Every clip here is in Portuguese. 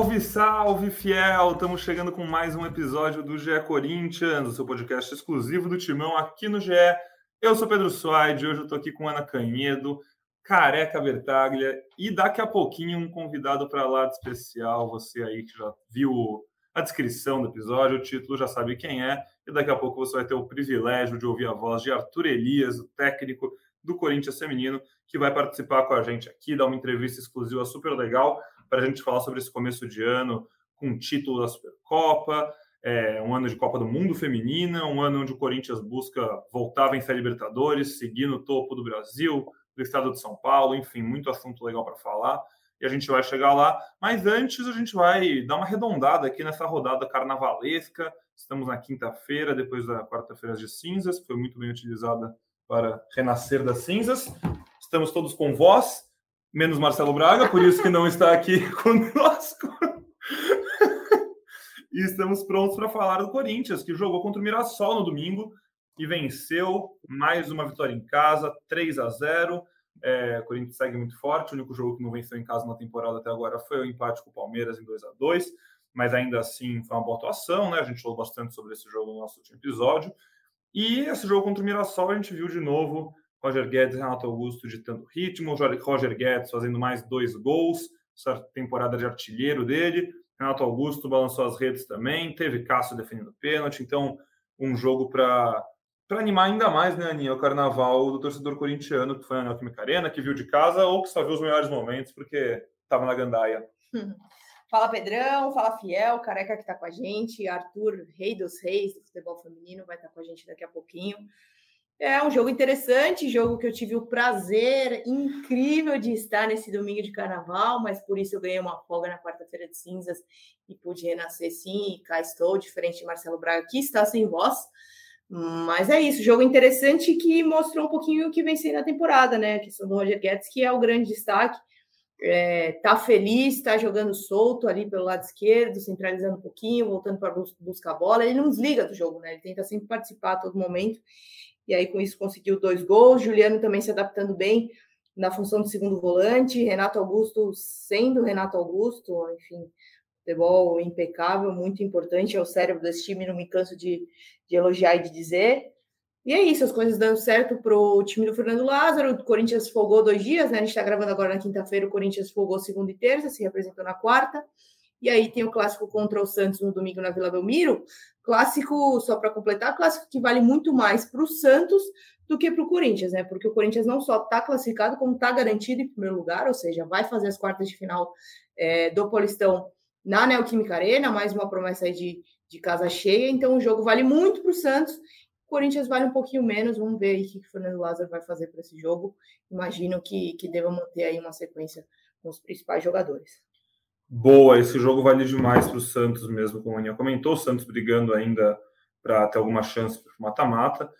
Salve, salve, fiel! Estamos chegando com mais um episódio do GE Corinthians, o seu podcast exclusivo do Timão aqui no GE. Eu sou Pedro Suaide, hoje eu estou aqui com Ana Canhedo, Careca Bertaglia e daqui a pouquinho um convidado para lá de especial. Você aí que já viu a descrição do episódio, o título já sabe quem é, e daqui a pouco você vai ter o privilégio de ouvir a voz de Arthur Elias, o técnico do Corinthians Feminino, que vai participar com a gente aqui, dar uma entrevista exclusiva super legal para a gente falar sobre esse começo de ano com o título da Supercopa, é, um ano de Copa do Mundo Feminina, um ano onde o Corinthians busca voltar a vencer a Libertadores, seguir no topo do Brasil, do estado de São Paulo, enfim, muito assunto legal para falar. E a gente vai chegar lá. Mas antes, a gente vai dar uma arredondada aqui nessa rodada carnavalesca. Estamos na quinta-feira, depois da quarta-feira de cinzas, que foi muito bem utilizada para renascer das cinzas. Estamos todos com voz, menos Marcelo Braga, por isso que não está aqui conosco. e estamos prontos para falar do Corinthians, que jogou contra o Mirassol no domingo e venceu mais uma vitória em casa, 3 a 0. É, o Corinthians segue muito forte. O único jogo que não venceu em casa na temporada até agora foi o empate com o Palmeiras em 2 a 2 mas ainda assim foi uma boa atuação, né? A gente falou bastante sobre esse jogo no nosso último episódio. E esse jogo contra o Mirassol a gente viu de novo Roger Guedes e Renato Augusto ditando ritmo, Roger Guedes fazendo mais dois gols, essa temporada de artilheiro dele, Renato Augusto balançou as redes também, teve Cássio defendendo pênalti, então um jogo para animar ainda mais, né, Aninha, o carnaval do torcedor corintiano que foi na Neoquímica Arena, que viu de casa ou que só viu os melhores momentos porque estava na gandaia. Fala Pedrão, fala Fiel, careca que está com a gente, Arthur, rei dos reis do futebol feminino, vai estar tá com a gente daqui a pouquinho. É um jogo interessante, jogo que eu tive o prazer incrível de estar nesse domingo de carnaval, mas por isso eu ganhei uma folga na quarta-feira de cinzas e pude renascer sim, e cá estou, diferente de Marcelo Braga, que está sem voz. Mas é isso, jogo interessante que mostrou um pouquinho o que vem sendo a temporada, né? A questão do Roger Guedes, que é o grande destaque. É, tá feliz, tá jogando solto ali pelo lado esquerdo, centralizando um pouquinho, voltando para buscar a bola. Ele não desliga do jogo, né? Ele tenta sempre participar a todo momento e aí com isso conseguiu dois gols. Juliano também se adaptando bem na função de segundo volante, Renato Augusto sendo Renato Augusto, enfim, futebol impecável, muito importante, é o cérebro desse time, não me canso de, de elogiar e de dizer. E é isso, as coisas dando certo para o time do Fernando Lázaro. O Corinthians folgou dois dias, né? A gente está gravando agora na quinta-feira, o Corinthians folgou segunda e terça, se representou na quarta. E aí tem o clássico contra o Santos no domingo na Vila Belmiro. Clássico, só para completar, clássico que vale muito mais para o Santos do que para o Corinthians, né? Porque o Corinthians não só está classificado, como está garantido em primeiro lugar, ou seja, vai fazer as quartas de final é, do Paulistão na Neoquímica Arena, mais uma promessa aí de, de casa cheia. Então o jogo vale muito para o Santos. O Corinthians vale um pouquinho menos. Vamos ver aí o que o Fernando Lázaro vai fazer para esse jogo. Imagino que, que deva manter aí uma sequência com os principais jogadores boa. Esse jogo vale demais para o Santos mesmo, como a Aninha comentou. O Santos brigando ainda para ter alguma chance para o mata-mata.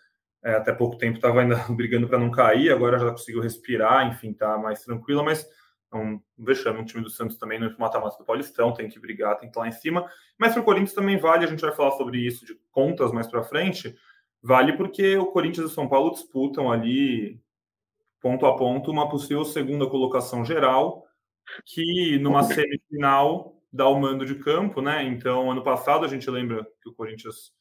É, até pouco tempo estava ainda brigando para não cair, agora já conseguiu respirar, enfim, tá mais tranquila, mas é um vexame. Um time do Santos também no mata-mata do Paulistão, tem que brigar, tem que estar lá em cima. Mas para o Corinthians também vale, a gente vai falar sobre isso de contas mais para frente. Vale porque o Corinthians e o São Paulo disputam ali, ponto a ponto, uma possível segunda colocação geral que numa semifinal dá o mando de campo, né? Então, ano passado a gente lembra que o Corinthians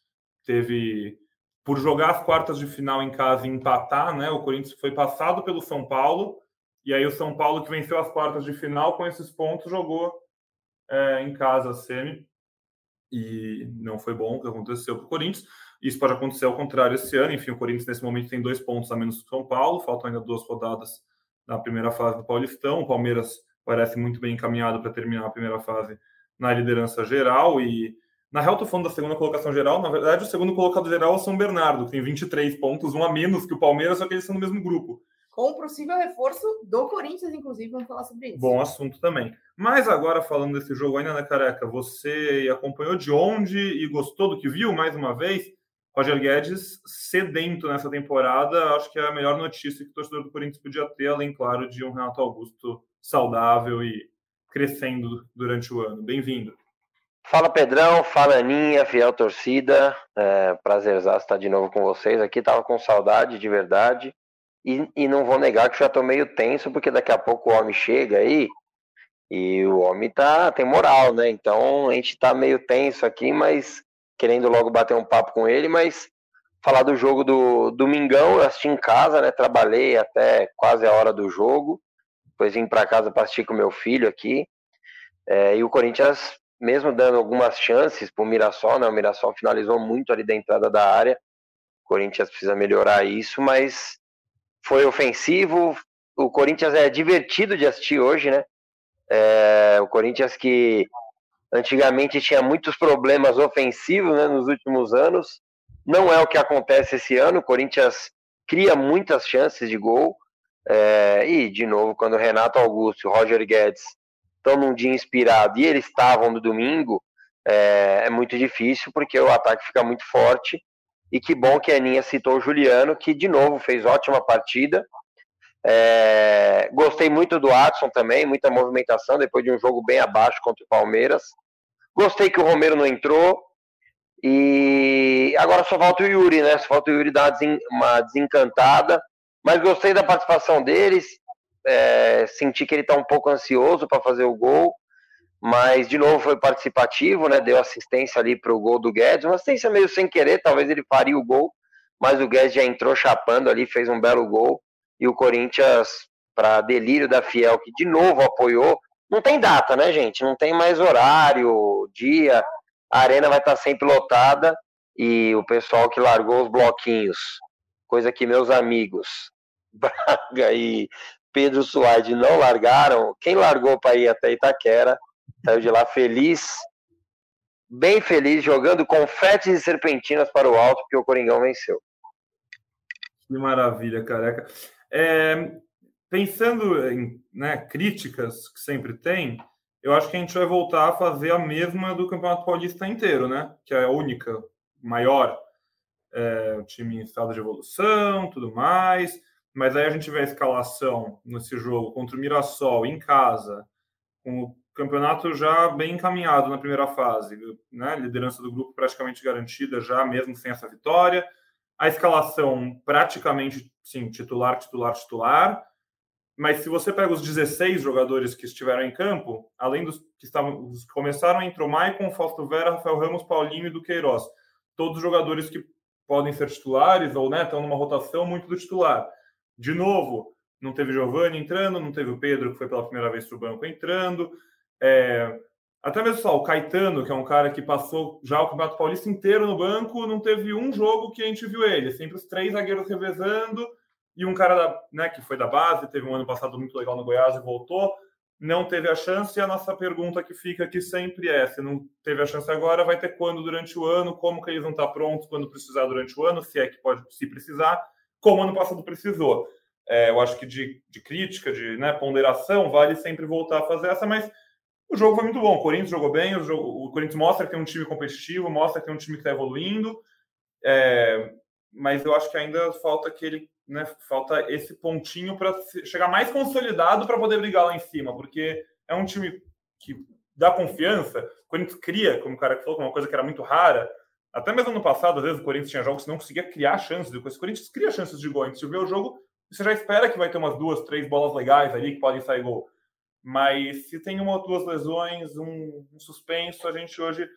teve por jogar as quartas de final em casa e empatar, né? O Corinthians foi passado pelo São Paulo e aí o São Paulo que venceu as quartas de final com esses pontos jogou é, em casa a semi e não foi bom o que aconteceu para o Corinthians. Isso pode acontecer ao contrário esse ano. Enfim, o Corinthians nesse momento tem dois pontos a menos que o São Paulo. Faltam ainda duas rodadas na primeira fase do Paulistão. O Palmeiras parece muito bem encaminhado para terminar a primeira fase na liderança geral. E na real, estou falando da segunda colocação geral. Na verdade, o segundo colocado geral é o São Bernardo, que tem 23 pontos, um a menos que o Palmeiras, só que eles são no mesmo grupo. Com o possível reforço do Corinthians, inclusive, vamos falar sobre isso. Bom assunto também. Mas agora, falando desse jogo ainda, né, Careca? Você acompanhou de onde e gostou do que viu mais uma vez? Roger Guedes sedento nessa temporada, acho que é a melhor notícia que o torcedor do Corinthians podia ter, além, claro, de um Renato Augusto saudável e crescendo durante o ano. Bem-vindo. Fala Pedrão, fala Aninha, fiel torcida, é, estar de novo com vocês aqui, tava com saudade de verdade e, e não vou negar que já tô meio tenso porque daqui a pouco o homem chega aí E o homem tá, tem moral, né? Então a gente tá meio tenso aqui, mas querendo logo bater um papo com ele, mas falar do jogo do Domingão, eu assisti em casa, né? Trabalhei até quase a hora do jogo. Depois vim para casa para assistir com meu filho aqui. É, e o Corinthians, mesmo dando algumas chances para o Mirassol, né? O Mirassol finalizou muito ali da entrada da área. O Corinthians precisa melhorar isso, mas foi ofensivo. O Corinthians é divertido de assistir hoje, né? É, o Corinthians que antigamente tinha muitos problemas ofensivos né, nos últimos anos, não é o que acontece esse ano. O Corinthians cria muitas chances de gol. É, e, de novo, quando o Renato Augusto e o Roger Guedes estão num dia inspirado e eles estavam no domingo, é, é, muito difícil porque o ataque fica muito forte. E que bom que a Aninha citou o Juliano, que de novo fez ótima partida. É, gostei muito do Adson também, muita movimentação depois de um jogo bem abaixo contra o Palmeiras. Gostei que o Romero não entrou. E agora só falta o Yuri, né? Só falta o Yuri dar uma desencantada. Mas gostei da participação deles. É, senti que ele está um pouco ansioso para fazer o gol. Mas, de novo, foi participativo, né? Deu assistência ali para o gol do Guedes. Uma assistência meio sem querer, talvez ele faria o gol. Mas o Guedes já entrou chapando ali, fez um belo gol. E o Corinthians, para delírio da Fiel, que de novo apoiou. Não tem data, né, gente? Não tem mais horário, dia. A arena vai estar sempre lotada. E o pessoal que largou os bloquinhos, coisa que meus amigos Braga e Pedro Soares não largaram. Quem largou para ir até Itaquera Saiu de lá feliz, bem feliz, jogando confetes e serpentinas para o alto, porque o Coringão venceu. Que maravilha, careca. É, pensando em né, críticas que sempre tem, eu acho que a gente vai voltar a fazer a mesma do Campeonato Paulista inteiro, né? Que é a única, maior, é, time em estado de evolução, tudo mais. Mas aí a gente vê a escalação nesse jogo contra o Mirassol em casa, com o campeonato já bem encaminhado na primeira fase, né? Liderança do grupo praticamente garantida já, mesmo sem essa vitória. A escalação praticamente, sim, titular, titular, titular. Mas se você pega os 16 jogadores que estiveram em campo, além dos que estavam, os que começaram, entrou Maicon, Fausto Vera, Rafael Ramos, Paulinho e Duqueiroz. Todos jogadores que podem ser titulares ou né, estão numa rotação muito do titular. De novo, não teve Giovanni entrando, não teve o Pedro, que foi pela primeira vez para o banco entrando. É, até mesmo só o Caetano, que é um cara que passou já o Campeonato Paulista inteiro no banco, não teve um jogo que a gente viu ele. Sempre os três zagueiros revezando e um cara da, né, que foi da base, teve um ano passado muito legal no Goiás e voltou, não teve a chance. E a nossa pergunta que fica aqui sempre é: se não teve a chance agora, vai ter quando durante o ano? Como que eles vão estar prontos quando precisar durante o ano? Se é que pode se precisar, como ano passado precisou. É, eu acho que de, de crítica, de né, ponderação, vale sempre voltar a fazer essa, mas o jogo foi muito bom. O Corinthians jogou bem, o, jogo, o Corinthians mostra que tem um time competitivo, mostra que tem um time que está evoluindo. É, mas eu acho que ainda falta aquele, né, falta esse pontinho para chegar mais consolidado para poder brigar lá em cima, porque é um time que dá confiança. O Corinthians cria, como o cara falou, uma coisa que era muito rara. Até mesmo no passado, às vezes o Corinthians tinha jogos que não conseguia criar chances. O Corinthians cria chances de gol. Se vê o jogo, você já espera que vai ter umas duas, três bolas legais ali que podem sair gol. Mas se tem uma ou duas lesões, um, um suspenso, a gente hoje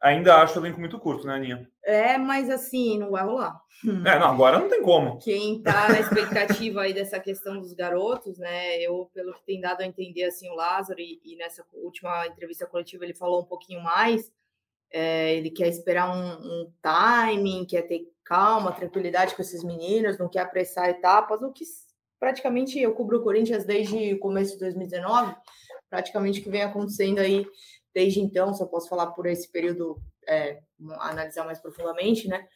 ainda acha o elenco muito curto, né, Aninha? É, mas assim, não vai rolar. É, não, agora não tem como. Quem tá na expectativa aí dessa questão dos garotos, né? Eu, pelo que tem dado a entender, assim, o Lázaro, e, e nessa última entrevista coletiva ele falou um pouquinho mais. É, ele quer esperar um, um timing, quer ter calma, tranquilidade com esses meninos, não quer apressar etapas, o que praticamente eu cubro o Corinthians desde o começo de 2019, praticamente que vem acontecendo aí desde então, só posso falar por esse período, é, analisar mais profundamente, né?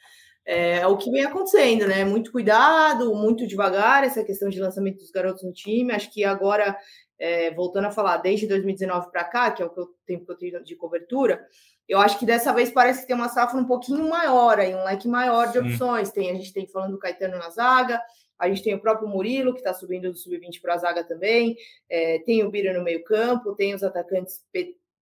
É, é, o que vem acontecendo, né? Muito cuidado, muito devagar, essa questão de lançamento dos garotos no time. Acho que agora, é, voltando a falar, desde 2019 para cá, que é o que eu, tempo que eu tenho de cobertura, eu acho que dessa vez parece que tem uma safra um pouquinho maior, aí, um leque maior de opções. Tem, a gente tem falando do Caetano na zaga, a gente tem o próprio Murilo, que está subindo do sub-20 para a zaga também. É, tem o Bira no meio-campo, tem os atacantes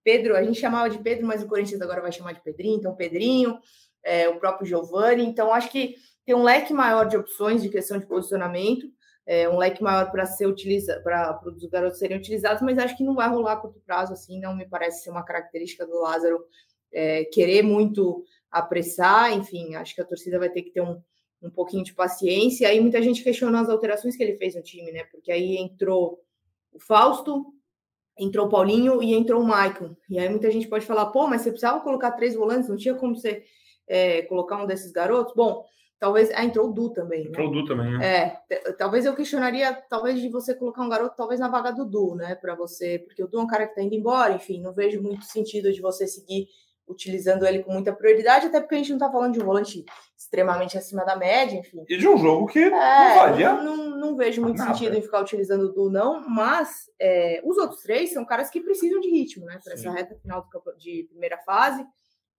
Pedro, a gente chamava de Pedro, mas o Corinthians agora vai chamar de Pedrinho, então Pedrinho, é, o próprio Giovani. Então, acho que tem um leque maior de opções de questão de posicionamento. é, um leque maior para ser utilizado, para os garotos serem utilizados, mas acho que não vai rolar a curto prazo, assim, não me parece ser uma característica do Lázaro é, querer muito apressar, enfim, acho que a torcida vai ter que ter um, um pouquinho de paciência. Aí muita gente questionou as alterações que ele fez no time, né? Porque aí entrou o Fausto, entrou o Paulinho e entrou o Maicon. E aí muita gente pode falar, pô, mas você precisava colocar três volantes, não tinha como você é, colocar um desses garotos? Bom, talvez. Ah, entrou o Du também. Né? Entrou o Du também, né? É, talvez eu questionaria, talvez, de você colocar um garoto, talvez na vaga do Du, né? Para você, porque o Du é um cara que tá indo embora, enfim, não vejo muito sentido de você seguir utilizando ele com muita prioridade, até porque a gente não está falando de um volante extremamente acima da média, enfim. E de um jogo que é, não valia. Não, não, vejo muito nada. sentido em ficar utilizando o Du, não, mas é, os outros três são caras que precisam de ritmo, né? Para essa reta final de primeira fase,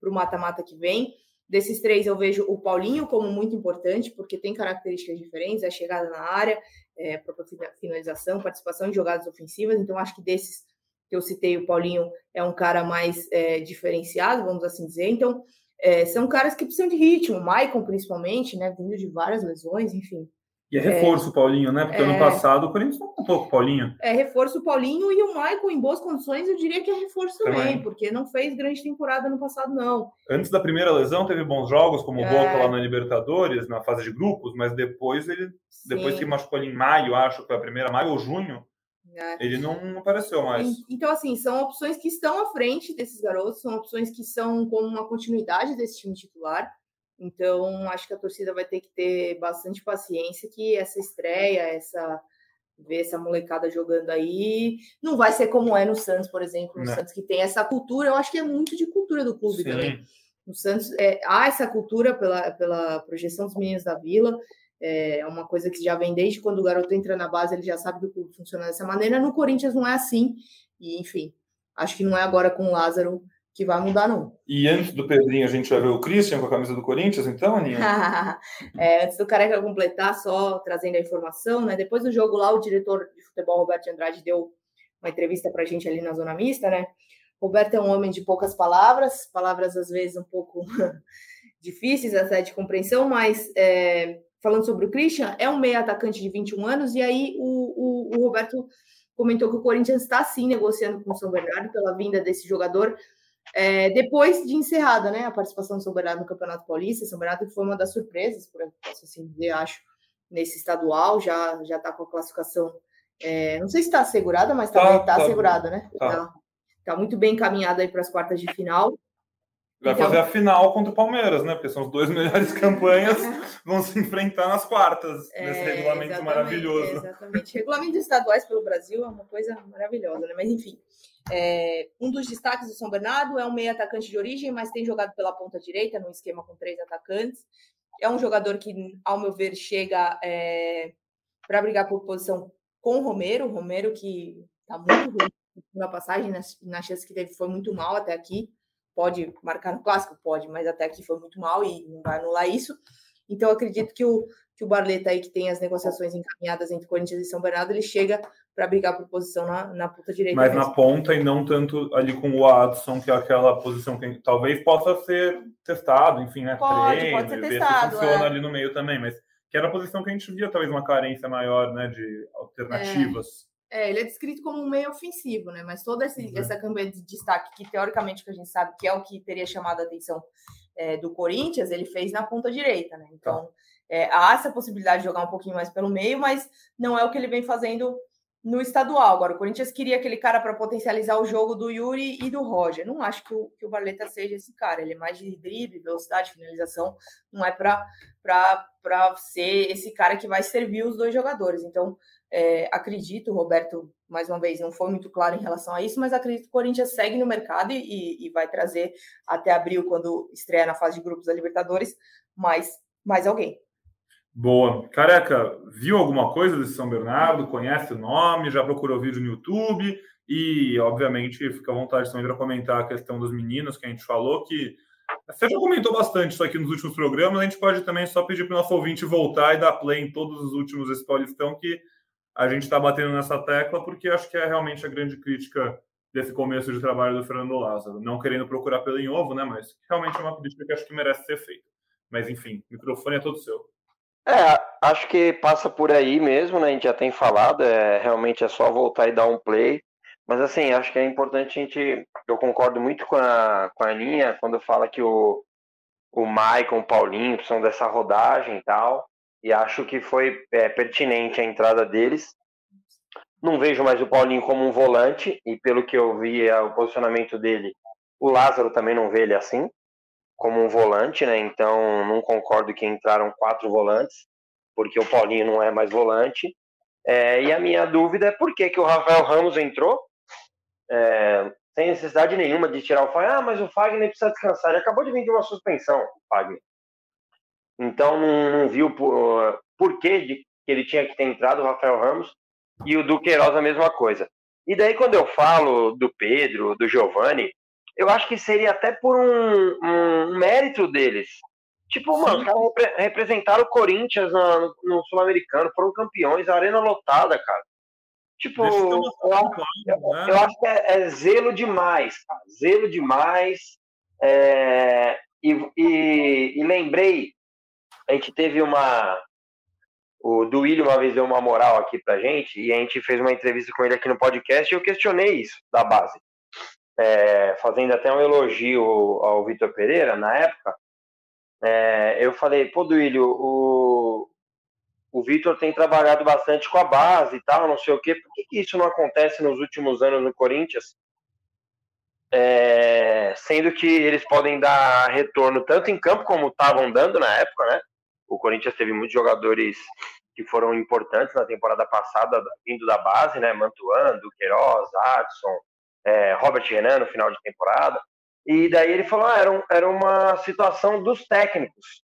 para o mata-mata que vem. Desses três, eu vejo o Paulinho como muito importante, porque tem características diferentes, a chegada na área, é, própria finalização, participação em jogadas ofensivas. Então, acho que desses que eu citei, o Paulinho é um cara mais é, diferenciado, vamos assim dizer. Então, é, são caras que precisam de ritmo, o Maicon principalmente, né? Vindo de várias lesões, enfim. E é reforço o Paulinho, né? Porque é, ano passado o Corinthians não contou com o Paulinho. É reforço o Paulinho e o Maicon em boas condições, eu diria que é reforço também, também, porque não fez grande temporada no passado, não. Antes da primeira lesão, teve bons jogos, como o é. Boca lá na Libertadores, na fase de grupos, mas depois ele, Sim. depois que machucou ali em maio, acho que foi a primeira, maio ou junho, né? Ele não apareceu mais. Então, assim, são opções que estão à frente desses garotos, são opções que são como uma continuidade desse time titular. Então, acho que a torcida vai ter que ter bastante paciência que essa estreia, essa ver essa molecada jogando aí, não vai ser como é no Santos, por exemplo, no não. Santos que tem essa cultura, eu acho que é muito de cultura do clube Sim. também. No Santos é, há essa cultura pela, pela projeção dos meninos da Vila, é uma coisa que já vem desde quando o garoto entra na base, ele já sabe do clube funciona dessa maneira. No Corinthians não é assim. E, enfim, acho que não é agora com o Lázaro que vai mudar, não. E antes do Pedrinho, a gente vai ver o Christian com a camisa do Corinthians, então, Aninha? é, antes do Careca completar, só trazendo a informação, né? Depois do jogo lá, o diretor de futebol, Roberto Andrade, deu uma entrevista para a gente ali na Zona Mista, né? Roberto é um homem de poucas palavras, palavras às vezes um pouco difíceis até de compreensão, mas é, falando sobre o Christian, é um meio atacante de 21 anos, e aí o, o, o Roberto comentou que o Corinthians está sim negociando com o São Bernardo pela vinda desse jogador. É, depois de encerrada né, a participação do São Bernardo no Campeonato Paulista, São Bernardo foi uma das surpresas, por assim dizer, acho, nesse estadual, já já está com a classificação, é, não sei se está assegurada, mas está tá, tá, tá assegurada, né? Está tá. tá muito bem encaminhada para as quartas de final. Vai então, fazer a final contra o Palmeiras, né? Porque são as duas melhores campanhas vão se enfrentar nas quartas é, nesse regulamento maravilhoso. Exatamente. Regulamento estaduais pelo Brasil é uma coisa maravilhosa, né? Mas enfim. É, um dos destaques do São Bernardo é um meio atacante de origem, mas tem jogado pela ponta direita, num esquema com três atacantes. É um jogador que, ao meu ver, chega é, para brigar por posição com o Romero. O Romero que está muito ruim na passagem, na, na chance que teve foi muito mal até aqui pode marcar no clássico? Pode, mas até aqui foi muito mal e não vai anular isso. Então, acredito que o, que o Barleta aí, que tem as negociações encaminhadas entre Corinthians e São Bernardo, ele chega para brigar por posição na, na ponta direita. Mas mesmo. na ponta e não tanto ali com o Adson, que é aquela posição que talvez possa ser testado, enfim, né? Pode, Treino, pode ser testado, se funciona é. ali no meio também, mas que era a posição que a gente via talvez uma carência maior, né, de alternativas. É. É, ele é descrito como um meio ofensivo, né? Mas toda esse, uhum. essa campanha de destaque, que teoricamente que a gente sabe que é o que teria chamado a atenção é, do Corinthians, ele fez na ponta direita, né? Então, tá. é, há essa possibilidade de jogar um pouquinho mais pelo meio, mas não é o que ele vem fazendo no estadual. Agora, o Corinthians queria aquele cara para potencializar o jogo do Yuri e do Roger. Não acho que o, que o Barleta seja esse cara. Ele é mais de drible, velocidade, finalização. Não é para ser esse cara que vai servir os dois jogadores. Então, é, acredito, Roberto, mais uma vez, não foi muito claro em relação a isso, mas acredito que o Corinthians segue no mercado e, e vai trazer até abril, quando estreia na fase de grupos da Libertadores, mais, mais alguém. Boa. Careca, viu alguma coisa desse São Bernardo? Conhece o nome? Já procurou vídeo no YouTube? E, obviamente, fica à vontade também para comentar a questão dos meninos que a gente falou, que você já comentou bastante isso aqui nos últimos programas. A gente pode também só pedir para o nosso ouvinte voltar e dar play em todos os últimos Paulistão, que a gente está batendo nessa tecla porque acho que é realmente a grande crítica desse começo de trabalho do Fernando Lázaro. Não querendo procurar pelo em ovo, né? Mas realmente é uma crítica que acho que merece ser feita. Mas enfim, o microfone é todo seu. É, acho que passa por aí mesmo, né? A gente já tem falado, é, realmente é só voltar e dar um play. Mas assim, acho que é importante a gente. Eu concordo muito com a, com a Aninha quando fala que o, o Maicon, o Paulinho precisam dessa rodagem e tal. E acho que foi é, pertinente a entrada deles. Não vejo mais o Paulinho como um volante, e pelo que eu vi, é, o posicionamento dele, o Lázaro também não vê ele assim como um volante, né? Então não concordo que entraram quatro volantes, porque o Paulinho não é mais volante. É, e a minha dúvida é por que, que o Rafael Ramos entrou, é, sem necessidade nenhuma de tirar o Fagner. Ah, mas o Fagner precisa descansar. Ele acabou de vir de uma suspensão, o Fagner. Então não, não viu por, por que, de, que ele tinha que ter entrado o Rafael Ramos e o Duqueiroz a mesma coisa. E daí quando eu falo do Pedro, do Giovani, eu acho que seria até por um, um mérito deles. Tipo, mano, os caras repre representaram o Corinthians no, no Sul-Americano, foram campeões, a arena lotada, cara. Tipo, eu, eu, né? eu, acho que é, é, zelo demais, cara. Zelo demais. É, e, e, e, lembrei, a gente teve uma. O Duílio uma vez deu uma moral aqui pra gente, e a gente fez uma entrevista com ele aqui no podcast, e eu questionei isso da base é, fazendo até um elogio ao Vitor Pereira na época, é, eu falei, pô, Duílio, o, o Vitor tem trabalhado bastante com a base e tal, não sei o quê, por que, que isso não acontece nos últimos anos no Corinthians? É, sendo que eles podem dar retorno tanto em campo como estavam dando na época, né? O Corinthians teve muitos jogadores que foram importantes na temporada passada, vindo da base, né? Mantuan, Queiroz, Adson, é, Robert Renan no final de temporada. E daí ele falou, ah, era, um, era uma situação dos técnicos.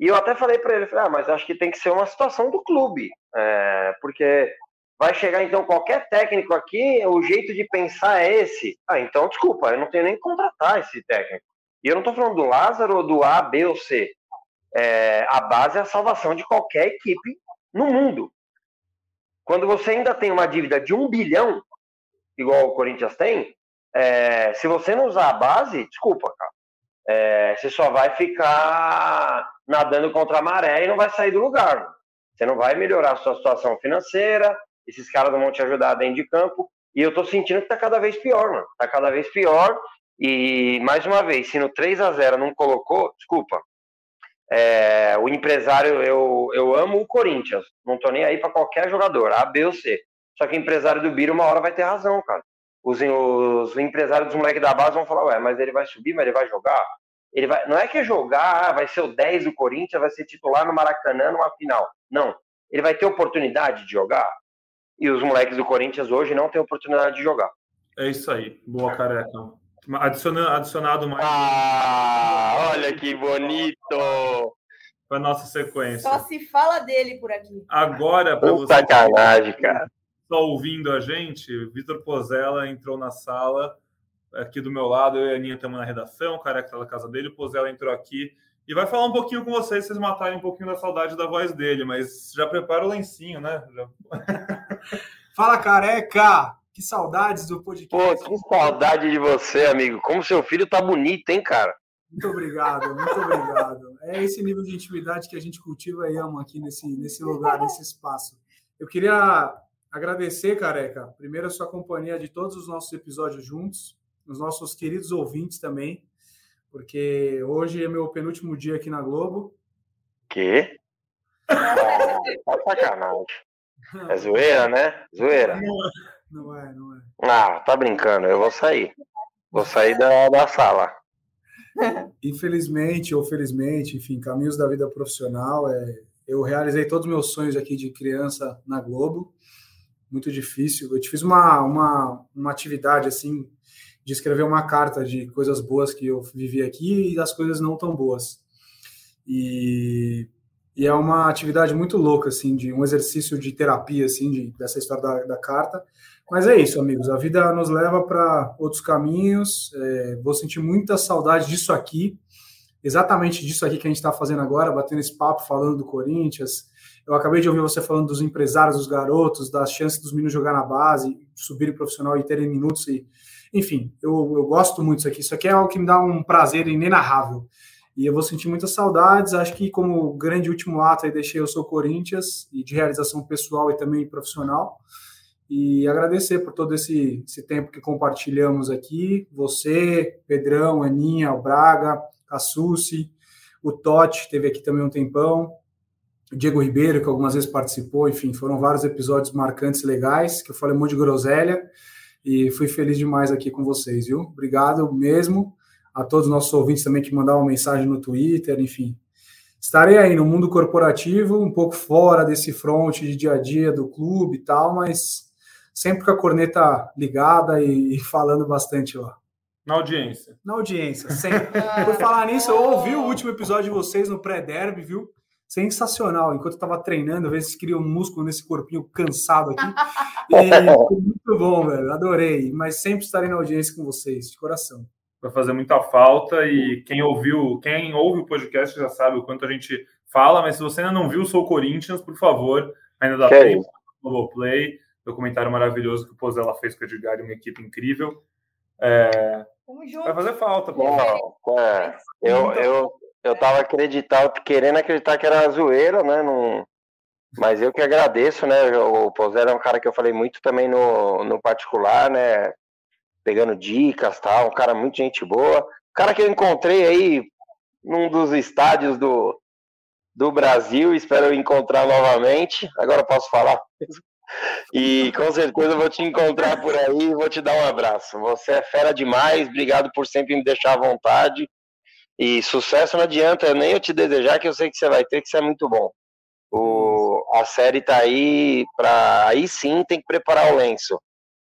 E eu até falei para ele, falei, ah, mas acho que tem que ser uma situação do clube, é, porque vai chegar então qualquer técnico aqui, o jeito de pensar é esse. Ah, então desculpa, eu não tenho nem que contratar esse técnico. E eu não estou falando do Lázaro ou do A, B ou C. É, a base é a salvação de qualquer equipe no mundo. Quando você ainda tem uma dívida de um bilhão, igual o Corinthians tem, é, se você não usar a base, desculpa, cara. É, você só vai ficar nadando contra a maré e não vai sair do lugar. Você não vai melhorar a sua situação financeira, esses caras não vão te ajudar dentro de campo. E eu tô sentindo que tá cada vez pior, mano. Tá cada vez pior. E, mais uma vez, se no 3 a 0 não colocou, desculpa. É, o empresário, eu, eu amo o Corinthians. Não tô nem aí para qualquer jogador, A, B ou C. Só que o empresário do Bira uma hora vai ter razão, cara. Os, os empresários dos moleques da base vão falar, ué, mas ele vai subir, mas ele vai jogar? Ele vai, não é que jogar, ah, vai ser o 10 do Corinthians, vai ser titular no Maracanã numa final. Não. Ele vai ter oportunidade de jogar. E os moleques do Corinthians hoje não têm oportunidade de jogar. É isso aí. Boa, careca. Adicionado, adicionado mais. Ah, olha que bonito! Para a nossa sequência. Só se fala dele por aqui. Agora, para você. Sacanagem, cara está ouvindo a gente, Vitor Pozella entrou na sala aqui do meu lado, eu e a Aninha estamos na redação, o cara que está na casa dele, o Pozella entrou aqui e vai falar um pouquinho com vocês, vocês matarem um pouquinho da saudade da voz dele, mas já prepara o lencinho, né? Já... Fala, careca! Que saudades do podcast. Pô, que saudade de você, amigo. Como seu filho tá bonito, hein, cara? Muito obrigado, muito obrigado. É esse nível de intimidade que a gente cultiva e ama aqui nesse, nesse lugar, nesse espaço. Eu queria Agradecer, careca, primeiro a sua companhia de todos os nossos episódios juntos, os nossos queridos ouvintes também, porque hoje é meu penúltimo dia aqui na Globo. Que? Ah, sacanagem. É zoeira, né? Zoeira. Não é, não é. Ah, tá brincando, eu vou sair. Vou sair da, da sala. Infelizmente ou felizmente, enfim, caminhos da vida profissional. É, eu realizei todos os meus sonhos aqui de criança na Globo muito difícil. Eu te fiz uma, uma, uma atividade assim de escrever uma carta de coisas boas que eu vivi aqui e das coisas não tão boas. E, e é uma atividade muito louca, assim, de um exercício de terapia, assim, de, dessa história da, da carta. Mas é isso, amigos. A vida nos leva para outros caminhos. É, vou sentir muita saudade disso aqui, exatamente disso aqui que a gente está fazendo agora, batendo esse papo, falando do Corinthians, eu acabei de ouvir você falando dos empresários, dos garotos, das chances dos meninos jogar na base, subirem profissional e terem minutos. E, enfim, eu, eu gosto muito disso aqui. Isso aqui é algo que me dá um prazer inenarrável. E eu vou sentir muitas saudades. Acho que, como grande último ato, aí deixei eu sou Corinthians e de realização pessoal e também profissional. E agradecer por todo esse, esse tempo que compartilhamos aqui. Você, Pedrão, Aninha, o Braga, a Susi, o Totti, teve aqui também um tempão. O Diego Ribeiro, que algumas vezes participou. Enfim, foram vários episódios marcantes, legais, que eu falei um monte de groselha. E fui feliz demais aqui com vocês, viu? Obrigado mesmo a todos os nossos ouvintes também que mandavam mensagem no Twitter, enfim. Estarei aí no mundo corporativo, um pouco fora desse front de dia a dia do clube e tal, mas sempre com a corneta ligada e, e falando bastante lá. Na audiência. Na audiência, sempre. Por falar nisso, eu ouvi o último episódio de vocês no pré-derby, viu? Sensacional. Enquanto eu estava treinando, às vezes cria um músculo nesse corpinho cansado aqui. E muito bom, velho. Adorei. Mas sempre estarei na audiência com vocês, de coração vai fazer muita falta e quem ouviu, quem ouve o podcast já sabe o quanto a gente fala, mas se você ainda não viu Sou Corinthians, por favor, ainda dá que tempo no Play, documentário maravilhoso que o Pozella fez com o Edgar e uma equipe incrível. É, vai fazer falta. Pô. é, eu, eu, eu tava acreditando, querendo acreditar que era zoeira, né? Não, mas eu que agradeço, né? O Pozella é um cara que eu falei muito também no, no particular, né? pegando dicas, tal, um cara muito gente boa. O cara que eu encontrei aí num dos estádios do, do Brasil, espero encontrar novamente. Agora posso falar. E com certeza vou te encontrar por aí e vou te dar um abraço. Você é fera demais, obrigado por sempre me deixar à vontade. E sucesso não adianta nem eu te desejar, que eu sei que você vai ter, que você é muito bom. O, a série tá aí para aí sim tem que preparar o lenço.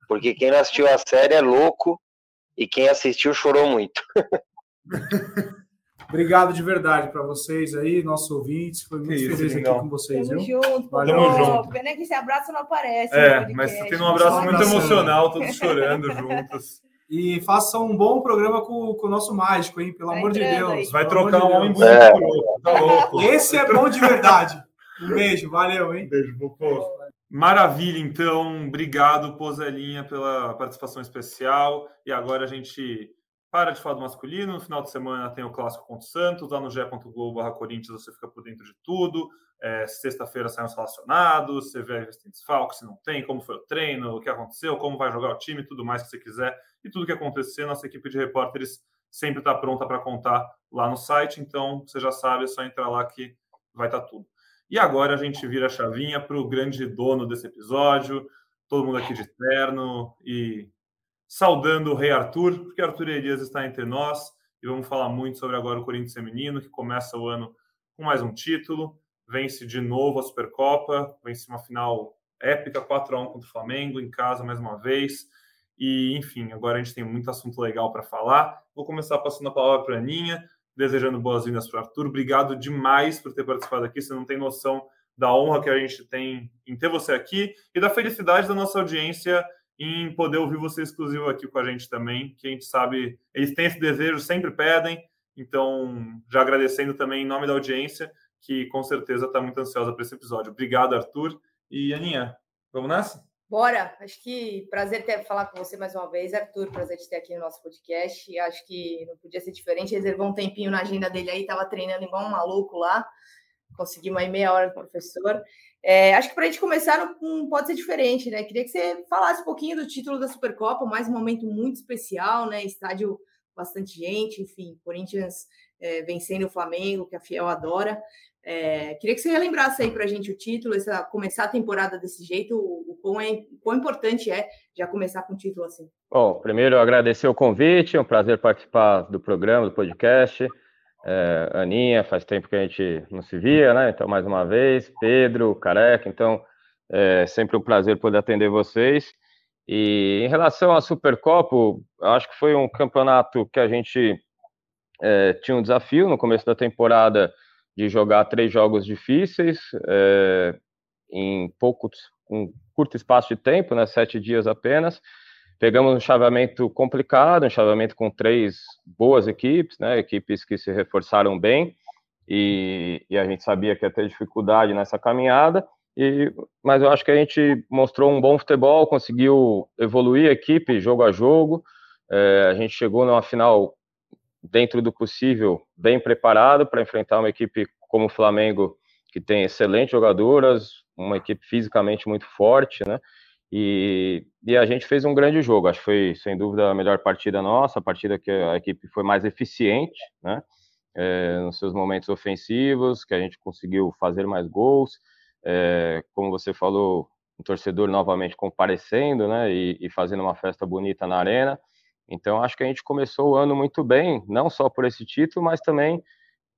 Porque quem não assistiu a série é louco e quem assistiu chorou muito. Obrigado de verdade para vocês aí, nossos ouvintes. Foi muito isso, feliz aqui com vocês. Tamo viu? junto. Valeu. Tamo junto. Pena que esse abraço não aparece. É, mas tem um abraço muito emocional, todos chorando juntos. E faça um bom programa com, com o nosso mágico, hein? Pelo amor de Deus. Aí. Vai trocar um homem bonito é. Tá louco. Esse é bom de verdade. Um beijo, valeu, hein? Beijo, Bocô. Maravilha, então. Obrigado, Pozelinha, pela participação especial. E agora a gente para de falar do masculino. No final de semana tem o clássico contra o Santos. Lá no ge.globo Corinthians você fica por dentro de tudo. É, Sexta-feira saem os relacionados. Você vê se tem desfalque, se não tem, como foi o treino, o que aconteceu, como vai jogar o time, tudo mais que você quiser. E tudo que acontecer, nossa equipe de repórteres sempre está pronta para contar lá no site. Então, você já sabe, é só entrar lá que vai estar tá tudo. E agora a gente vira a chavinha para o grande dono desse episódio, todo mundo aqui de terno e saudando o Rei Arthur, porque Arthur Elias está entre nós e vamos falar muito sobre agora o Corinthians Feminino, que começa o ano com mais um título, vence de novo a Supercopa, vence uma final épica 4 a 1 contra o Flamengo em casa mais uma vez. E, enfim, agora a gente tem muito assunto legal para falar. Vou começar passando a palavra para a Aninha desejando boas-vindas para o Arthur. Obrigado demais por ter participado aqui. Você não tem noção da honra que a gente tem em ter você aqui e da felicidade da nossa audiência em poder ouvir você exclusivo aqui com a gente também, que a gente sabe, eles têm esse desejo, sempre pedem. Então, já agradecendo também em nome da audiência, que com certeza está muito ansiosa para esse episódio. Obrigado, Arthur. E Aninha, vamos nessa? Bora, acho que prazer ter falar com você mais uma vez, Arthur, prazer te ter aqui no nosso podcast. Acho que não podia ser diferente, reservou um tempinho na agenda dele aí, estava treinando igual um maluco lá, consegui uma meia hora com o professor. É, acho que para a gente começar não, pode ser diferente, né? Queria que você falasse um pouquinho do título da Supercopa, mais um momento muito especial, né? Estádio bastante gente, enfim, Corinthians é, vencendo o Flamengo, que a Fiel adora. É, queria que você relembrasse aí para a gente o título, essa, começar a temporada desse jeito, o, o, quão é, o quão importante é já começar com o título assim. Bom, primeiro agradecer o convite, é um prazer participar do programa, do podcast. É, Aninha, faz tempo que a gente não se via, né? Então, mais uma vez, Pedro, Careca, então é sempre um prazer poder atender vocês. E em relação à Supercopa, acho que foi um campeonato que a gente é, tinha um desafio no começo da temporada de jogar três jogos difíceis é, em pouco, um curto espaço de tempo, né, sete dias apenas. Pegamos um chaveamento complicado, um chaveamento com três boas equipes, né, equipes que se reforçaram bem, e, e a gente sabia que ia ter dificuldade nessa caminhada, e, mas eu acho que a gente mostrou um bom futebol, conseguiu evoluir a equipe jogo a jogo, é, a gente chegou numa final dentro do possível, bem preparado para enfrentar uma equipe como o Flamengo, que tem excelentes jogadoras, uma equipe fisicamente muito forte, né? E, e, a gente fez um grande jogo. Acho que foi, sem dúvida, a melhor partida nossa, a partida que a equipe foi mais eficiente, né? É, nos seus momentos ofensivos, que a gente conseguiu fazer mais gols. É, como você falou, o torcedor novamente comparecendo, né? E, e fazendo uma festa bonita na arena. Então, acho que a gente começou o ano muito bem, não só por esse título, mas também